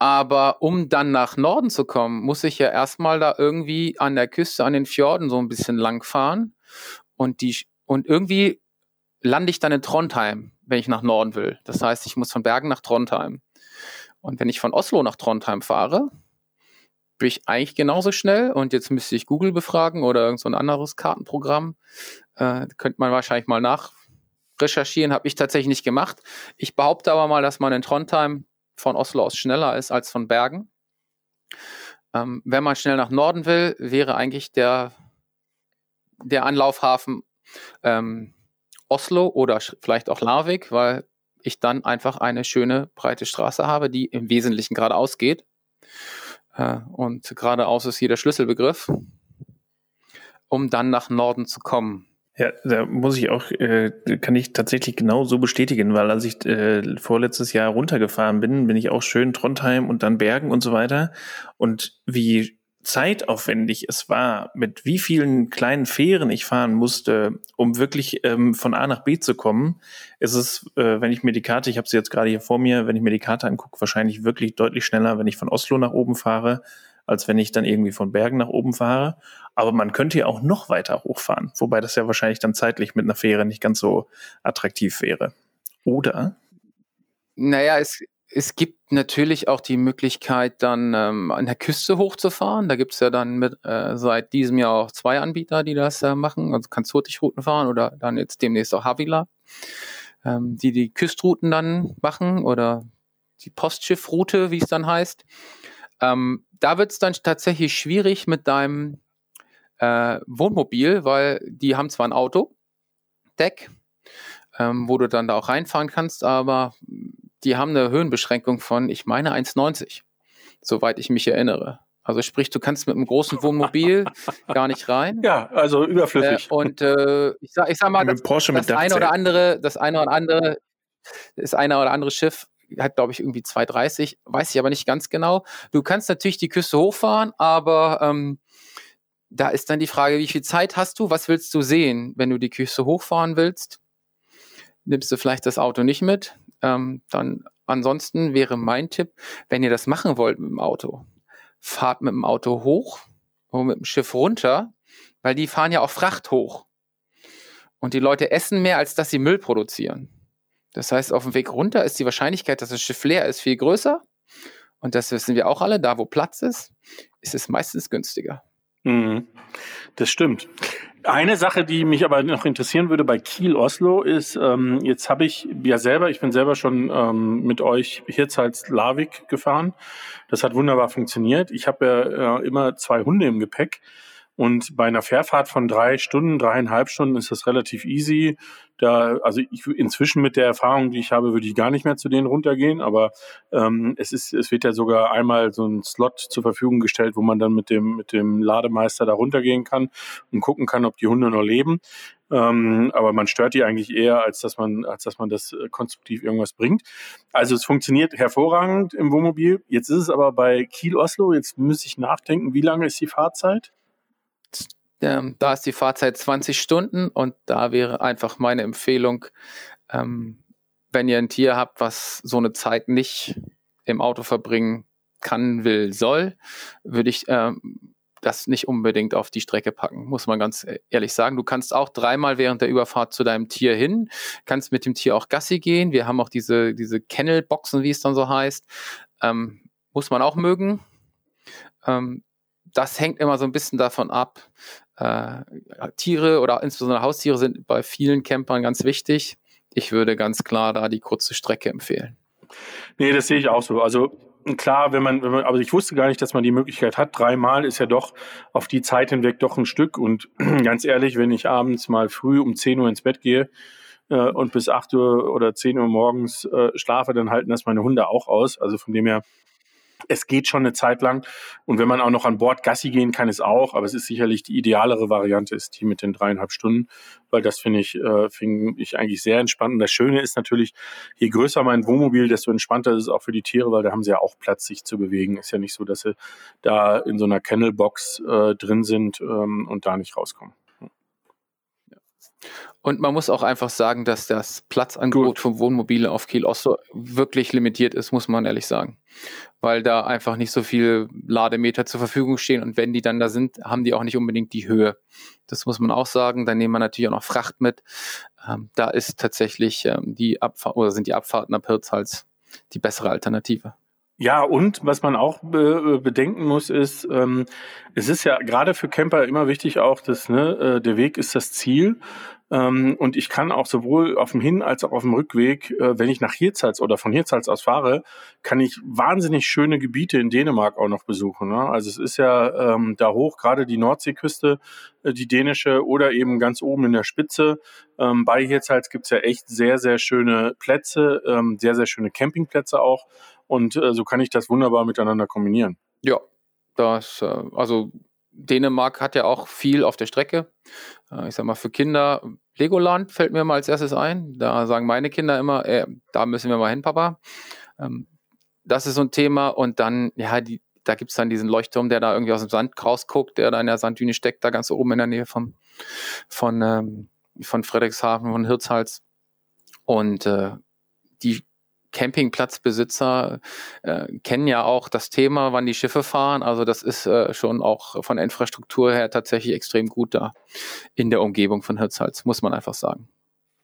Speaker 5: Aber um dann nach Norden zu kommen, muss ich ja erstmal da irgendwie an der Küste, an den Fjorden so ein bisschen lang fahren. Und, die, und irgendwie lande ich dann in Trondheim, wenn ich nach Norden will. Das heißt, ich muss von Bergen nach Trondheim. Und wenn ich von Oslo nach Trondheim fahre, bin ich eigentlich genauso schnell. Und jetzt müsste ich Google befragen oder irgend so ein anderes Kartenprogramm. Äh, könnte man wahrscheinlich mal nachrecherchieren. Habe ich tatsächlich nicht gemacht. Ich behaupte aber mal, dass man in Trondheim von Oslo aus schneller ist als von Bergen. Ähm, wenn man schnell nach Norden will, wäre eigentlich der, der Anlaufhafen ähm, Oslo oder vielleicht auch Larvik, weil ich dann einfach eine schöne breite Straße habe, die im Wesentlichen geradeaus geht. Äh, und geradeaus ist hier der Schlüsselbegriff, um dann nach Norden zu kommen.
Speaker 4: Ja, da muss ich auch, äh, kann ich tatsächlich genau so bestätigen, weil als ich äh, vorletztes Jahr runtergefahren bin, bin ich auch schön Trondheim und dann Bergen und so weiter. Und wie zeitaufwendig es war, mit wie vielen kleinen Fähren ich fahren musste, um wirklich ähm, von A nach B zu kommen, ist es, äh, wenn ich mir die Karte, ich habe sie jetzt gerade hier vor mir, wenn ich mir die Karte angucke, wahrscheinlich wirklich deutlich schneller, wenn ich von Oslo nach oben fahre, als wenn ich dann irgendwie von Bergen nach oben fahre. Aber man könnte ja auch noch weiter hochfahren, wobei das ja wahrscheinlich dann zeitlich mit einer Fähre nicht ganz so attraktiv wäre. Oder?
Speaker 5: Naja, es, es gibt natürlich auch die Möglichkeit, dann ähm, an der Küste hochzufahren. Da gibt es ja dann mit, äh, seit diesem Jahr auch zwei Anbieter, die das äh, machen. Also kannst Hurtigruten fahren oder dann jetzt demnächst auch Havila, ähm, die die Küstrouten dann machen oder die Postschiffroute, wie es dann heißt. Ähm, da wird es dann tatsächlich schwierig mit deinem äh, Wohnmobil, weil die haben zwar ein Auto, Deck, ähm, wo du dann da auch reinfahren kannst, aber die haben eine Höhenbeschränkung von, ich meine, 1,90, soweit ich mich erinnere. Also sprich, du kannst mit einem großen Wohnmobil gar nicht rein.
Speaker 1: Ja, also überflüssig.
Speaker 5: Äh, und äh, ich, sag, ich sag mal, das, das eine oder andere, das eine oder andere, das eine oder andere Schiff hat, glaube ich, irgendwie 2,30, weiß ich aber nicht ganz genau. Du kannst natürlich die Küste hochfahren, aber ähm, da ist dann die Frage, wie viel Zeit hast du? Was willst du sehen, wenn du die Küste hochfahren willst? Nimmst du vielleicht das Auto nicht mit? Ähm, dann ansonsten wäre mein Tipp, wenn ihr das machen wollt mit dem Auto, fahrt mit dem Auto hoch und mit dem Schiff runter, weil die fahren ja auch Fracht hoch. Und die Leute essen mehr, als dass sie Müll produzieren. Das heißt, auf dem Weg runter ist die Wahrscheinlichkeit, dass das Schiff leer ist, viel größer. Und das wissen wir auch alle, da wo Platz ist, ist es meistens günstiger.
Speaker 1: Mhm. Das stimmt. Eine Sache, die mich aber noch interessieren würde bei Kiel Oslo ist, ähm, jetzt habe ich ja selber, ich bin selber schon ähm, mit euch Hirzals Larvik gefahren. Das hat wunderbar funktioniert. Ich habe ja äh, immer zwei Hunde im Gepäck. Und bei einer Fährfahrt von drei Stunden, dreieinhalb Stunden ist das relativ easy. Da, also ich, inzwischen mit der Erfahrung, die ich habe, würde ich gar nicht mehr zu denen runtergehen. Aber ähm, es ist, es wird ja sogar einmal so ein Slot zur Verfügung gestellt, wo man dann mit dem mit dem Lademeister da runtergehen kann und gucken kann, ob die Hunde noch leben. Ähm, aber man stört die eigentlich eher, als dass man, als dass man das äh, konstruktiv irgendwas bringt. Also es funktioniert hervorragend im Wohnmobil. Jetzt ist es aber bei Kiel Oslo. Jetzt muss ich nachdenken, wie lange ist die Fahrzeit?
Speaker 5: Ähm, da ist die Fahrzeit 20 Stunden und da wäre einfach meine Empfehlung, ähm, wenn ihr ein Tier habt, was so eine Zeit nicht im Auto verbringen kann, will, soll, würde ich ähm, das nicht unbedingt auf die Strecke packen, muss man ganz ehrlich sagen. Du kannst auch dreimal während der Überfahrt zu deinem Tier hin, kannst mit dem Tier auch Gassi gehen. Wir haben auch diese, diese Kennelboxen, wie es dann so heißt. Ähm, muss man auch mögen. Ähm, das hängt immer so ein bisschen davon ab. Äh, Tiere oder insbesondere Haustiere sind bei vielen Campern ganz wichtig. Ich würde ganz klar da die kurze Strecke empfehlen.
Speaker 1: Nee, das sehe ich auch so. Also klar, wenn man, wenn man, aber ich wusste gar nicht, dass man die Möglichkeit hat. Dreimal ist ja doch auf die Zeit hinweg doch ein Stück. Und ganz ehrlich, wenn ich abends mal früh um 10 Uhr ins Bett gehe äh, und bis 8 Uhr oder 10 Uhr morgens äh, schlafe, dann halten das meine Hunde auch aus. Also von dem her es geht schon eine Zeit lang. Und wenn man auch noch an Bord Gassi gehen kann, ist auch. Aber es ist sicherlich die idealere Variante, ist die mit den dreieinhalb Stunden, weil das finde ich, äh, finde ich eigentlich sehr entspannt. Und das Schöne ist natürlich, je größer mein Wohnmobil, desto entspannter ist es auch für die Tiere, weil da haben sie ja auch Platz, sich zu bewegen. Ist ja nicht so, dass sie da in so einer Kennelbox äh, drin sind ähm, und da nicht rauskommen.
Speaker 5: Und man muss auch einfach sagen, dass das Platzangebot von Wohnmobile auf Kiel Osto wirklich limitiert ist, muss man ehrlich sagen. Weil da einfach nicht so viele Lademeter zur Verfügung stehen und wenn die dann da sind, haben die auch nicht unbedingt die Höhe. Das muss man auch sagen. Dann nehmen wir natürlich auch noch Fracht mit. Ähm, da ist tatsächlich ähm, die Abfahrt oder sind die Abfahrten ab Hirtshals die bessere Alternative.
Speaker 1: Ja, und was man auch be bedenken muss, ist, ähm, es ist ja gerade für Camper immer wichtig auch, dass ne, äh, der Weg ist das Ziel. Ähm, und ich kann auch sowohl auf dem Hin- als auch auf dem Rückweg, äh, wenn ich nach Hirtshals oder von Hirtshals aus fahre, kann ich wahnsinnig schöne Gebiete in Dänemark auch noch besuchen. Ne? Also es ist ja ähm, da hoch, gerade die Nordseeküste, äh, die dänische oder eben ganz oben in der Spitze. Ähm, bei Hirtshals gibt's ja echt sehr, sehr schöne Plätze, ähm, sehr, sehr schöne Campingplätze auch. Und äh, so kann ich das wunderbar miteinander kombinieren.
Speaker 5: Ja, das, äh, also Dänemark hat ja auch viel auf der Strecke. Äh, ich sag mal, für Kinder, Legoland fällt mir mal als erstes ein. Da sagen meine Kinder immer, äh, da müssen wir mal hin, Papa. Ähm, das ist so ein Thema. Und dann, ja, die, da gibt es dann diesen Leuchtturm, der da irgendwie aus dem Sand rausguckt, der da in der Sanddüne steckt, da ganz oben in der Nähe von, von, ähm, von Frederikshafen, von Hirtshals. Und äh, die Campingplatzbesitzer äh, kennen ja auch das Thema, wann die Schiffe fahren. Also das ist äh, schon auch von Infrastruktur her tatsächlich extrem gut da in der Umgebung von Hirtshals, muss man einfach sagen.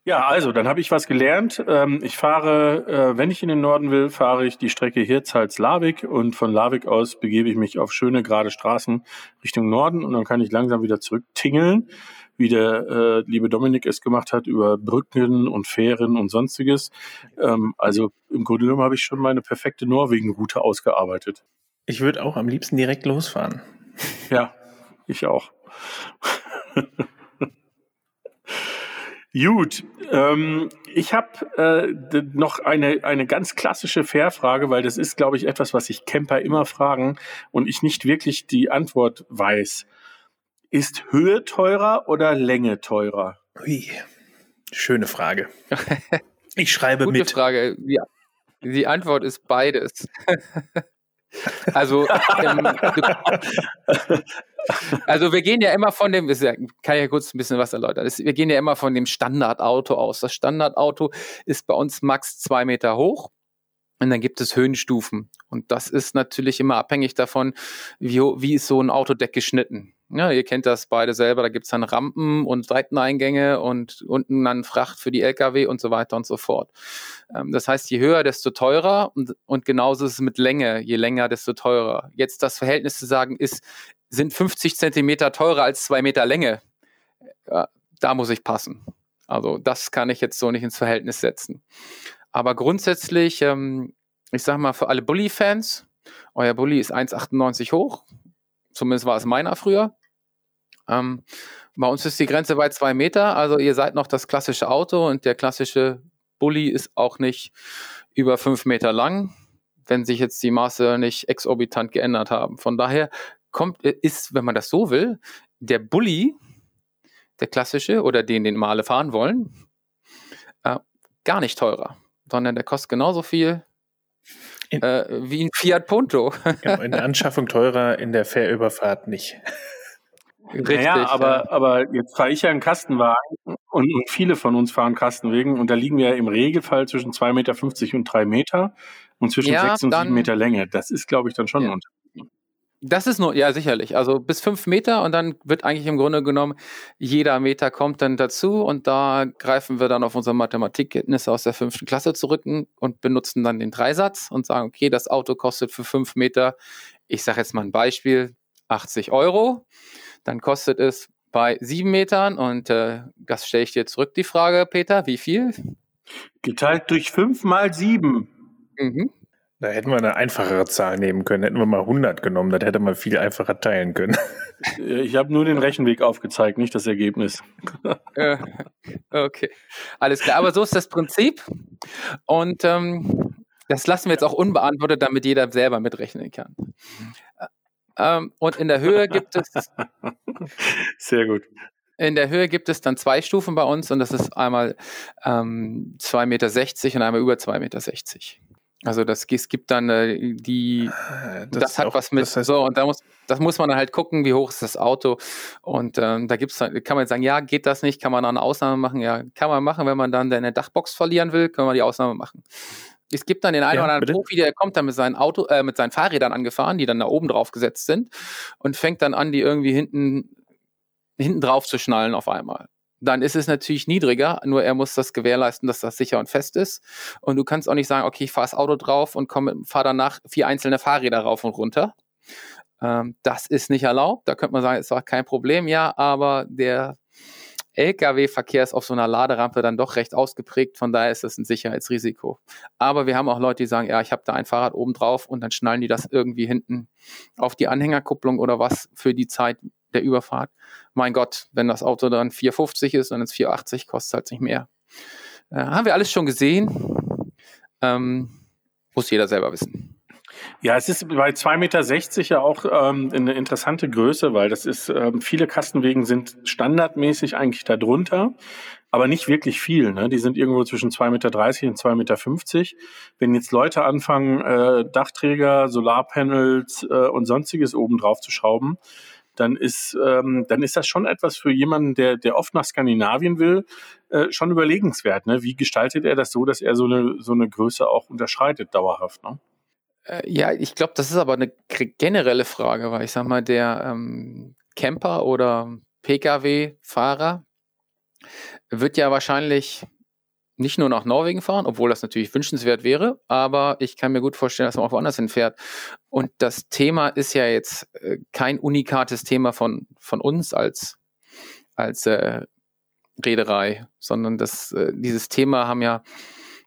Speaker 1: Ja, also dann habe ich was gelernt. Ähm, ich fahre, äh, wenn ich in den Norden will, fahre ich die Strecke Hirtshals-Larvik und von Larvik aus begebe ich mich auf schöne gerade Straßen Richtung Norden und dann kann ich langsam wieder zurück tingeln wie der äh, liebe Dominik es gemacht hat, über Brücken und Fähren und sonstiges. Ähm, also im Grunde genommen habe ich schon meine perfekte Norwegen-Route ausgearbeitet.
Speaker 4: Ich würde auch am liebsten direkt losfahren.
Speaker 1: Ja, ich auch. Gut, ähm, ich habe äh, noch eine, eine ganz klassische Fairfrage, weil das ist, glaube ich, etwas, was sich Camper immer fragen und ich nicht wirklich die Antwort weiß. Ist Höhe teurer oder Länge teurer?
Speaker 4: Ui, schöne Frage. Ich schreibe
Speaker 5: Gute
Speaker 4: mit.
Speaker 5: Frage. Die, die Antwort ist beides. also, ähm, du, also wir gehen ja immer von dem, ich kann ja kurz ein bisschen was erläutern. Wir gehen ja immer von dem Standardauto aus. Das Standardauto ist bei uns max zwei Meter hoch. Und dann gibt es Höhenstufen. Und das ist natürlich immer abhängig davon, wie, wie ist so ein Autodeck geschnitten. Ja, ihr kennt das beide selber, da gibt es dann Rampen und Seiteneingänge und unten dann Fracht für die Lkw und so weiter und so fort. Ähm, das heißt, je höher, desto teurer und, und genauso ist es mit Länge, je länger, desto teurer. Jetzt das Verhältnis zu sagen ist, sind 50 Zentimeter teurer als zwei Meter Länge, ja, da muss ich passen. Also das kann ich jetzt so nicht ins Verhältnis setzen. Aber grundsätzlich, ähm, ich sage mal für alle Bully-Fans, euer Bully ist 1,98 hoch, zumindest war es meiner früher. Ähm, bei uns ist die Grenze bei zwei Meter, also ihr seid noch das klassische Auto und der klassische Bulli ist auch nicht über fünf Meter lang, wenn sich jetzt die Maße nicht exorbitant geändert haben. Von daher kommt, ist, wenn man das so will, der Bulli, der klassische oder den, den Male fahren wollen, äh, gar nicht teurer, sondern der kostet genauso viel äh, wie ein Fiat Punto.
Speaker 4: genau, in der Anschaffung teurer, in der Fährüberfahrt nicht.
Speaker 1: Richtig, naja, aber, ja. aber jetzt fahre ich ja einen Kastenwagen und, und, viele von uns fahren Kastenwegen und da liegen wir ja im Regelfall zwischen 2,50 Meter und 3 Meter und zwischen ja, 6 und dann, 7 Meter Länge. Das ist, glaube ich, dann schon ja. ein Unterschied.
Speaker 5: Das ist nur, ja, sicherlich. Also bis 5 Meter und dann wird eigentlich im Grunde genommen jeder Meter kommt dann dazu und da greifen wir dann auf unsere Mathematikkenntnisse aus der fünften Klasse zurück und benutzen dann den Dreisatz und sagen, okay, das Auto kostet für 5 Meter, ich sage jetzt mal ein Beispiel, 80 Euro dann kostet es bei sieben Metern und äh, das stelle ich dir zurück die Frage, Peter, wie viel?
Speaker 1: Geteilt durch fünf mal sieben.
Speaker 4: Mhm. Da hätten wir eine einfachere Zahl nehmen können. Hätten wir mal 100 genommen, das hätte man viel einfacher teilen können.
Speaker 1: Ich habe nur den Rechenweg aufgezeigt, nicht das Ergebnis.
Speaker 5: Äh, okay, alles klar. Aber so ist das Prinzip. Und ähm, das lassen wir jetzt auch unbeantwortet, damit jeder selber mitrechnen kann. Ähm, und in der Höhe gibt es.
Speaker 1: Sehr gut.
Speaker 5: In der Höhe gibt es dann zwei Stufen bei uns und das ist einmal ähm, 2,60 Meter und einmal über 2,60 Meter. Also das, es gibt dann äh, die,
Speaker 4: Ah,
Speaker 5: das,
Speaker 4: ist
Speaker 5: hat
Speaker 4: auch-
Speaker 5: was mit,
Speaker 4: das heißt-
Speaker 5: so und da muss, das muss man dann halt gucken, wie hoch ist das Auto und ähm, da gibt's dann, kann man jetzt sagen, ja, geht das nicht, kann man da eine Ausnahme machen, ja, kann man machen, wenn man dann seine Dachbox verlieren will, können wir die Ausnahme machen. Es gibt dann den einen
Speaker 4: Ja,
Speaker 5: oder anderen
Speaker 4: bitte?
Speaker 5: Profi, der kommt dann mit seinen Auto, äh, mit seinen Fahrrädern angefahren, die dann da oben drauf gesetzt sind und fängt dann an, die irgendwie hinten, hinten drauf zu schnallen auf einmal. Dann ist es natürlich niedriger, nur er muss das gewährleisten, dass das sicher und fest ist. Und du kannst auch nicht sagen, okay, ich fahre das Auto drauf und komme, fahre danach vier einzelne Fahrräder rauf und runter. Ähm, das ist nicht erlaubt. Da könnte man sagen, ist auch kein Problem, ja, aber der Lkw-Verkehr ist auf so einer Laderampe dann doch recht ausgeprägt, von daher ist das ein Sicherheitsrisiko. Aber wir haben auch Leute, die sagen, ja, ich habe da ein Fahrrad oben drauf und dann schnallen die das irgendwie hinten auf die Anhängerkupplung oder was für die Zeit der Überfahrt. Mein Gott, wenn das Auto dann 4,50 ist und es 4,80 kostet halt nicht mehr. Äh, haben wir alles schon gesehen. Ähm, muss jeder selber wissen.
Speaker 1: Ja, es ist bei 2,60 Meter ja auch ähm, eine interessante Größe, weil das ist, ähm, viele Kastenwegen sind standardmäßig eigentlich darunter, aber nicht wirklich viel. Ne? Die sind irgendwo zwischen 2,30 Meter und 2,50 Meter. Wenn jetzt Leute anfangen, äh, Dachträger, Solarpanels äh, und sonstiges oben drauf zu schrauben, dann ist, ähm, dann ist das schon etwas für jemanden, der, der oft nach Skandinavien will, äh, schon überlegenswert. Ne? Wie gestaltet er das so, dass er so eine, so eine Größe auch unterschreitet dauerhaft? Ne?
Speaker 5: Äh, Ja, ich glaube, das ist aber eine generelle Frage, weil ich sag mal, der ähm, Camper oder Pkw-Fahrer wird ja wahrscheinlich nicht nur nach Norwegen fahren, obwohl das natürlich wünschenswert wäre, aber ich kann mir gut vorstellen, dass man auch woanders hinfährt. Und das Thema ist ja jetzt äh, kein unikates Thema von, von uns als, als äh, Reederei, sondern das, äh, dieses Thema haben ja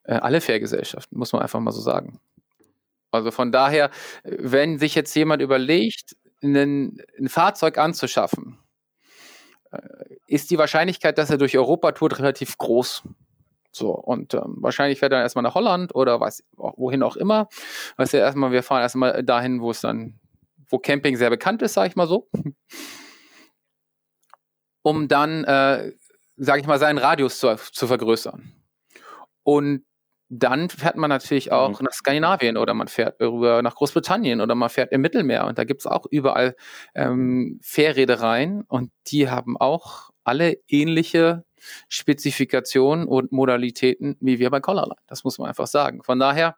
Speaker 5: äh, alle Fährgesellschaften, muss man einfach mal so sagen. Also von daher, wenn sich jetzt jemand überlegt, einen, ein Fahrzeug anzuschaffen, äh, ist die Wahrscheinlichkeit, dass er durch Europa tourt, relativ groß. So, und ähm, wahrscheinlich fährt er erstmal nach Holland oder auch wohin auch immer. Weißt du, erstmal, wir fahren erstmal dahin, wo es dann, wo Camping sehr bekannt ist, sage ich mal so. Um dann, äh, sage ich mal, seinen Radius zu, zu vergrößern. Und dann fährt man natürlich auch nach Skandinavien oder man fährt rüber nach Großbritannien oder man fährt im Mittelmeer und da gibt es auch überall ähm, Fährreedereien und die haben auch alle ähnliche Spezifikationen und Modalitäten wie wir bei Collarline. Das muss man einfach sagen. Von daher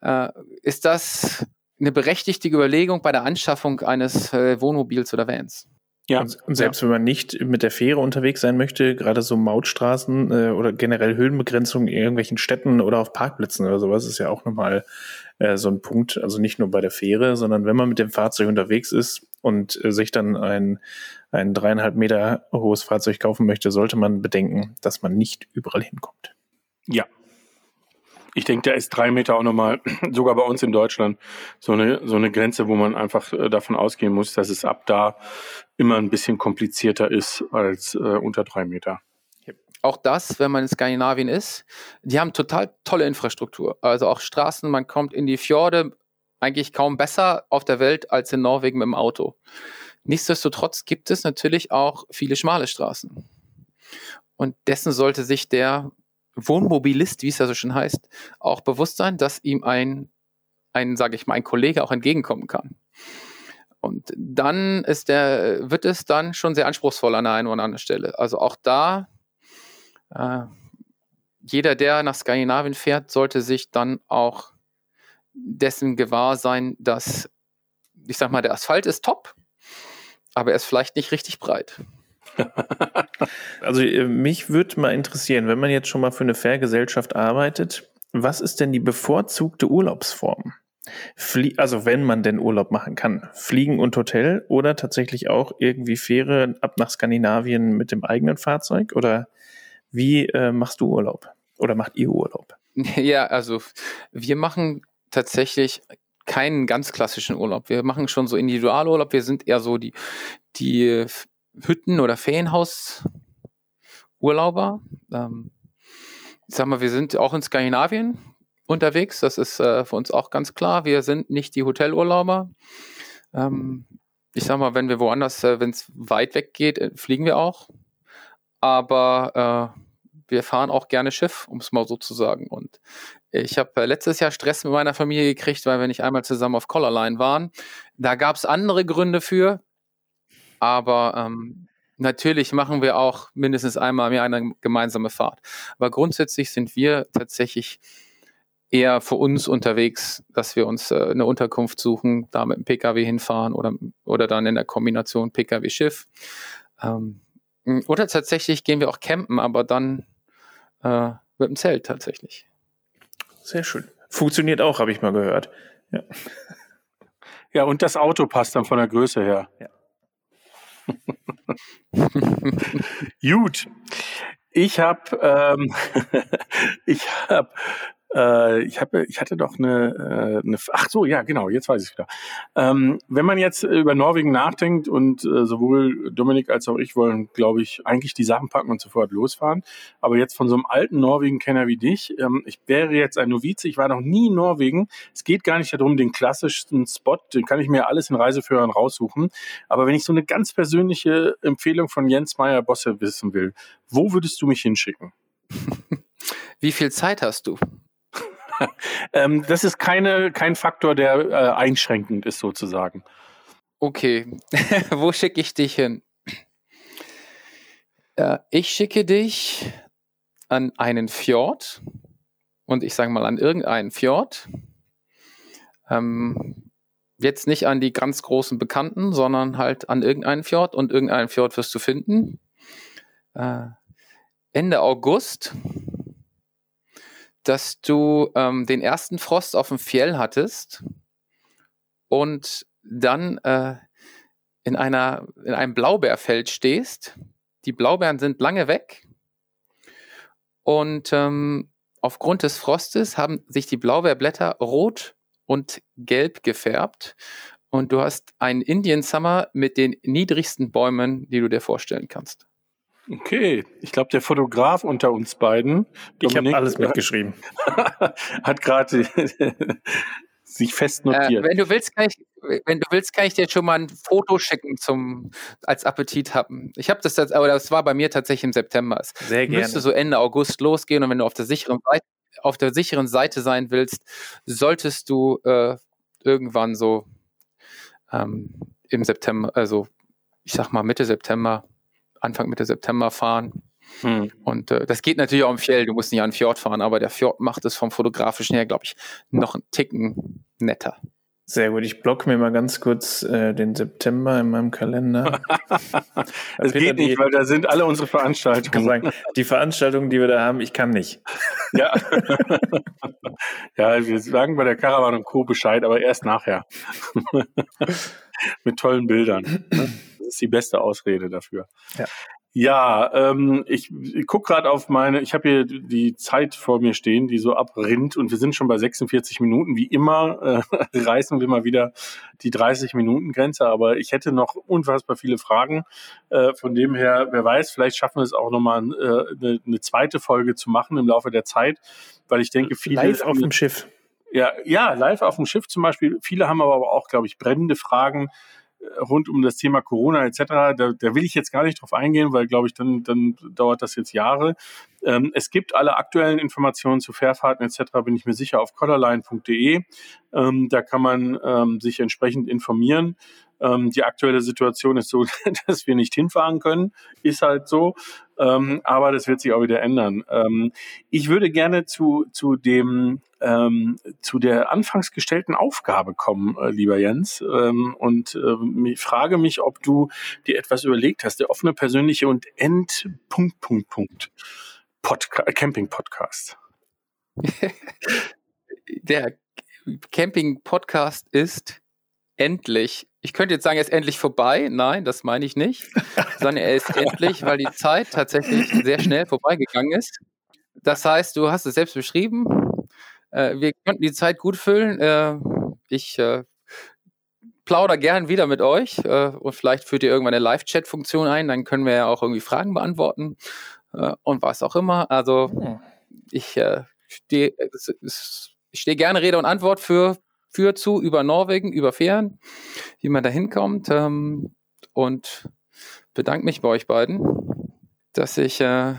Speaker 5: äh, ist das eine berechtigte Überlegung bei der Anschaffung eines äh, Wohnmobils oder Vans.
Speaker 1: Ja,
Speaker 4: Und, und selbst wenn man nicht mit der Fähre unterwegs sein möchte, gerade so Mautstraßen äh, oder generell Höhenbegrenzungen in irgendwelchen Städten oder auf Parkplätzen oder sowas ist ja auch nochmal äh, so ein Punkt. Also nicht nur bei der Fähre, sondern wenn man mit dem Fahrzeug unterwegs ist und äh, sich dann ein, ein dreieinhalb Meter hohes Fahrzeug kaufen möchte, sollte man bedenken, dass man nicht überall hinkommt.
Speaker 1: Ja. Ich denke, da ist drei Meter auch nochmal, sogar bei uns in Deutschland, so eine, so eine Grenze, wo man einfach äh, davon ausgehen muss, dass es ab da immer ein bisschen komplizierter ist als äh, unter drei Meter.
Speaker 5: Auch das, wenn man in Skandinavien ist, die haben total tolle Infrastruktur. Also auch Straßen, man kommt in die Fjorde eigentlich kaum besser auf der Welt als in Norwegen mit dem Auto. Nichtsdestotrotz gibt es natürlich auch viele schmale Straßen. Und dessen sollte sich der Wohnmobilist, wie es ja so schon heißt, auch bewusst sein, dass ihm ein, ein sage ich mal, ein Kollege auch entgegenkommen kann. Und dann ist der, wird es dann schon sehr anspruchsvoll an der einen oder anderen Stelle. Also auch da, äh, jeder, der nach Skandinavien fährt, sollte sich dann auch dessen gewahr sein, dass, ich sag mal, der Asphalt ist top, aber er ist vielleicht nicht richtig breit.
Speaker 4: Also äh, mich würde mal interessieren, wenn man jetzt schon mal für eine Fährgesellschaft arbeitet, was ist denn die bevorzugte Urlaubsform? Flie also wenn man denn Urlaub machen kann. Fliegen und Hotel oder tatsächlich auch irgendwie Fähre ab nach Skandinavien mit dem eigenen Fahrzeug? Oder wie äh, machst du Urlaub? Oder macht ihr Urlaub?
Speaker 5: Ja, also wir machen tatsächlich keinen ganz klassischen Urlaub. Wir machen schon so Individualurlaub. Wir sind eher so die, die Hütten- oder Ferienhaus-Urlauber. Ähm, ich sag mal, wir sind auch in Skandinavien unterwegs. Das ist äh, für uns auch ganz klar. Wir sind nicht die Hotelurlauber. Ähm, ich sag mal, wenn wir woanders, äh, wenn es weit weg geht, äh, fliegen wir auch. Aber äh, wir fahren auch gerne Schiff, um es mal so zu sagen. Und ich habe äh, letztes Jahr Stress mit meiner Familie gekriegt, weil wir nicht einmal zusammen auf Collarline waren. Da gab es andere Gründe für. Aber ähm, natürlich machen wir auch mindestens einmal mehr eine gemeinsame Fahrt. Aber grundsätzlich sind wir tatsächlich eher für uns unterwegs, dass wir uns äh, eine Unterkunft suchen, da mit dem Pkw hinfahren oder, oder dann in der Kombination Pkw-Schiff. Ähm, oder tatsächlich gehen wir auch campen, aber dann äh, mit dem Zelt tatsächlich.
Speaker 4: Sehr schön. Funktioniert auch, habe ich mal gehört. Ja.
Speaker 1: ja, und das Auto passt dann von der Größe her. Ja. Gut. Ich habe ähm, ich habe äh, ich, habe, ich hatte doch eine, äh, eine, ach so, ja, genau, jetzt weiß ich wieder. Ähm, wenn man jetzt über Norwegen nachdenkt und äh, sowohl Dominik als auch ich wollen, glaube ich, eigentlich die Sachen packen und sofort losfahren. Aber jetzt von so einem alten Norwegen-Kenner wie dich, ähm, ich wäre jetzt ein Novize, ich war noch nie in Norwegen. Es geht gar nicht darum, den klassischsten Spot, den kann ich mir alles in Reiseführern raussuchen. Aber wenn ich so eine ganz persönliche Empfehlung von Jens Meyer Bosse wissen will, wo würdest du mich hinschicken?
Speaker 5: Wie viel Zeit hast du?
Speaker 1: ähm, das ist keine, kein Faktor, der äh, einschränkend ist, sozusagen.
Speaker 5: Okay, wo schicke ich dich hin? Äh, ich schicke dich an einen Fjord und ich sage mal an irgendeinen Fjord. Ähm, jetzt nicht an die ganz großen Bekannten, sondern halt an irgendeinen Fjord und irgendeinen Fjord wirst du finden. Äh, Ende August dass du ähm, den ersten Frost auf dem Fjell hattest und dann äh, in, einer, in einem Blaubeerfeld stehst. Die Blaubeeren sind lange weg und ähm, aufgrund des Frostes haben sich die Blaubeerblätter rot und gelb gefärbt und du hast einen Indian Summer mit den niedrigsten Bäumen, die du dir vorstellen kannst.
Speaker 1: Okay, ich glaube, der Fotograf unter uns beiden,
Speaker 4: ich habe alles mitgeschrieben,
Speaker 1: hat gerade sich fest notiert.
Speaker 5: Äh, wenn du willst, kann ich, wenn du willst, kann ich dir schon mal ein Foto schicken zum als Appetit haben. Ich habe das, aber das war bei mir tatsächlich im September. Es
Speaker 4: Sehr gerne.
Speaker 5: Müsste so Ende August losgehen und wenn du auf der sicheren Seite, auf der sicheren Seite sein willst, solltest du äh, irgendwann so ähm, im September, also ich sag mal Mitte September Anfang Mitte September fahren. Hm. Und äh, das geht natürlich auch im Fjell, du musst nicht an den Fjord fahren, aber der Fjord macht es vom fotografischen her, glaube ich, noch einen Ticken netter.
Speaker 4: Sehr gut, ich blocke mir mal ganz kurz äh, den September in meinem Kalender.
Speaker 1: Es geht nicht, weil da sind alle unsere Veranstaltungen.
Speaker 4: Sagen, die Veranstaltungen, die wir da haben, ich kann nicht.
Speaker 1: Ja. ja, wir sagen bei der Caravan und Co. Bescheid, aber erst nachher. Mit tollen Bildern ist die beste Ausrede dafür.
Speaker 4: Ja.
Speaker 1: Ja, ähm, ich, ich gucke gerade auf meine, ich habe hier die Zeit vor mir stehen, die so abrinnt und wir sind schon bei 46 Minuten. Wie immer äh, reißen wir mal wieder die 30-Minuten-Grenze, aber ich hätte noch unfassbar viele Fragen. Äh, von dem her, wer weiß, vielleicht schaffen wir es auch nochmal äh, eine, eine zweite Folge zu machen im Laufe der Zeit, weil ich denke, viele...
Speaker 4: Live auf dem Schiff.
Speaker 1: Ja, ja, live auf dem Schiff zum Beispiel. Viele haben aber auch, glaube ich, brennende Fragen rund um das Thema Corona etc., da, da will ich jetzt gar nicht drauf eingehen, weil, glaube ich, dann, dann dauert das jetzt Jahre. Ähm, es gibt alle aktuellen Informationen zu Fährfahrten etc., bin ich mir sicher, auf colorline.de. Ähm, da kann man ähm, sich entsprechend informieren. Ähm, die aktuelle Situation ist so, dass wir nicht hinfahren können. Ist halt so. Ähm, aber das wird sich auch wieder ändern. Ähm, ich würde gerne zu, zu dem ähm, zu der anfangs gestellten Aufgabe kommen, äh, lieber Jens, ähm, und äh, frage mich, ob du dir etwas überlegt hast. Der offene, persönliche und End Punkt Punkt Punkt Podca Camping Podcast.
Speaker 5: der Camping Podcast ist endlich ich könnte jetzt sagen, er ist endlich vorbei. Nein, das meine ich nicht. sondern er ist endlich, weil die Zeit tatsächlich sehr schnell vorbeigegangen ist. Das heißt, du hast es selbst beschrieben. Äh, wir konnten die Zeit gut füllen. Äh, ich äh, plauder gern wieder mit euch äh, und vielleicht führt ihr irgendwann eine Live-Chat-Funktion ein, dann können wir ja auch irgendwie Fragen beantworten äh, und was auch immer. Also hm. ich äh, stehe steh gerne Rede und Antwort für, für zu über Norwegen, über Fähren, wie man da hinkommt ähm, und bedanke mich bei euch beiden, dass ich äh,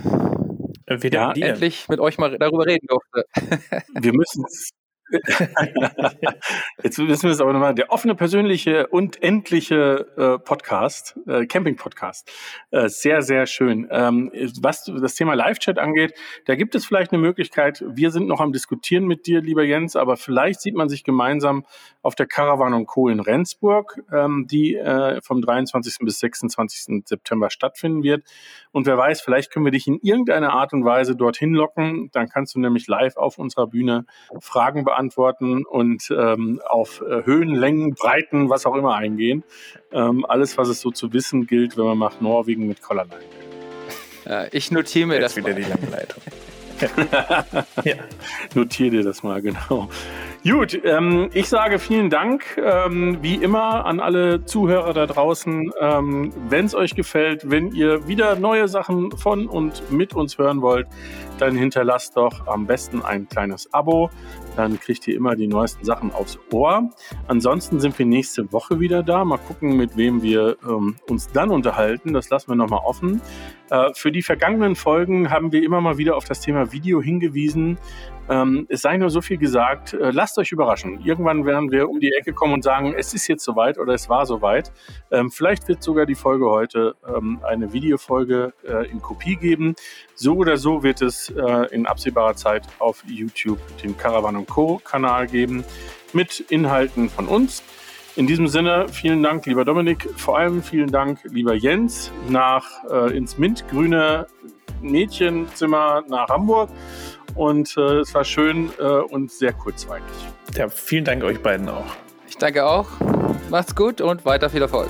Speaker 5: ja, endlich mit euch mal darüber reden durfte.
Speaker 1: wir müssen Jetzt wissen wir es aber nochmal. Der offene, persönliche und endliche äh, Podcast, äh, Camping-Podcast. Äh, sehr, sehr schön. Ähm, was das Thema Live-Chat angeht, da gibt es vielleicht eine Möglichkeit. Wir sind noch am Diskutieren mit dir, lieber Jens, aber vielleicht sieht man sich gemeinsam auf der Caravan und Co. in Rendsburg, ähm, die äh, vom 23. bis 26. September stattfinden wird. Und wer weiß, vielleicht können wir dich in irgendeiner Art und Weise dorthin locken. Dann kannst du nämlich live auf unserer Bühne Fragen beantworten beantworten und ähm, auf äh, Höhen, Längen, Breiten, was auch immer eingehen. Ähm, alles, was es so zu wissen gilt, wenn man macht Norwegen mit Collarline.
Speaker 5: Ja, ich notiere mir Jetzt das
Speaker 4: wieder mal. die lange Leitung.
Speaker 1: ja. Notiere dir das mal, genau. Gut, ähm, ich sage vielen Dank, ähm, wie immer, an alle Zuhörer da draußen. Ähm, wenn es euch gefällt, wenn ihr wieder neue Sachen von und mit uns hören wollt, dann hinterlasst doch am besten ein kleines Abo. Dann kriegt ihr immer die neuesten Sachen aufs Ohr. Ansonsten sind wir nächste Woche wieder da. Mal gucken, mit wem wir ähm, uns dann unterhalten. Das lassen wir nochmal offen. Äh, für die vergangenen Folgen haben wir immer mal wieder auf das Thema Video hingewiesen. Ähm, es sei nur so viel gesagt, äh, lasst euch überraschen. Irgendwann werden wir um die Ecke kommen und sagen, es ist jetzt soweit oder es war soweit. Ähm, vielleicht wird sogar die Folge heute ähm, eine Videofolge äh, in Kopie geben. So oder so wird es äh, in absehbarer Zeit auf YouTube den Caravan Co. Kanal geben mit Inhalten von uns. In diesem Sinne, vielen Dank, lieber Dominik. Vor allem vielen Dank, lieber Jens, nach äh, ins mintgrüne Mädchenzimmer nach Hamburg und äh, es war schön äh, und sehr kurzweilig.
Speaker 4: Ja, vielen Dank euch beiden auch.
Speaker 5: Ich danke auch. Macht's gut und weiter viel Erfolg.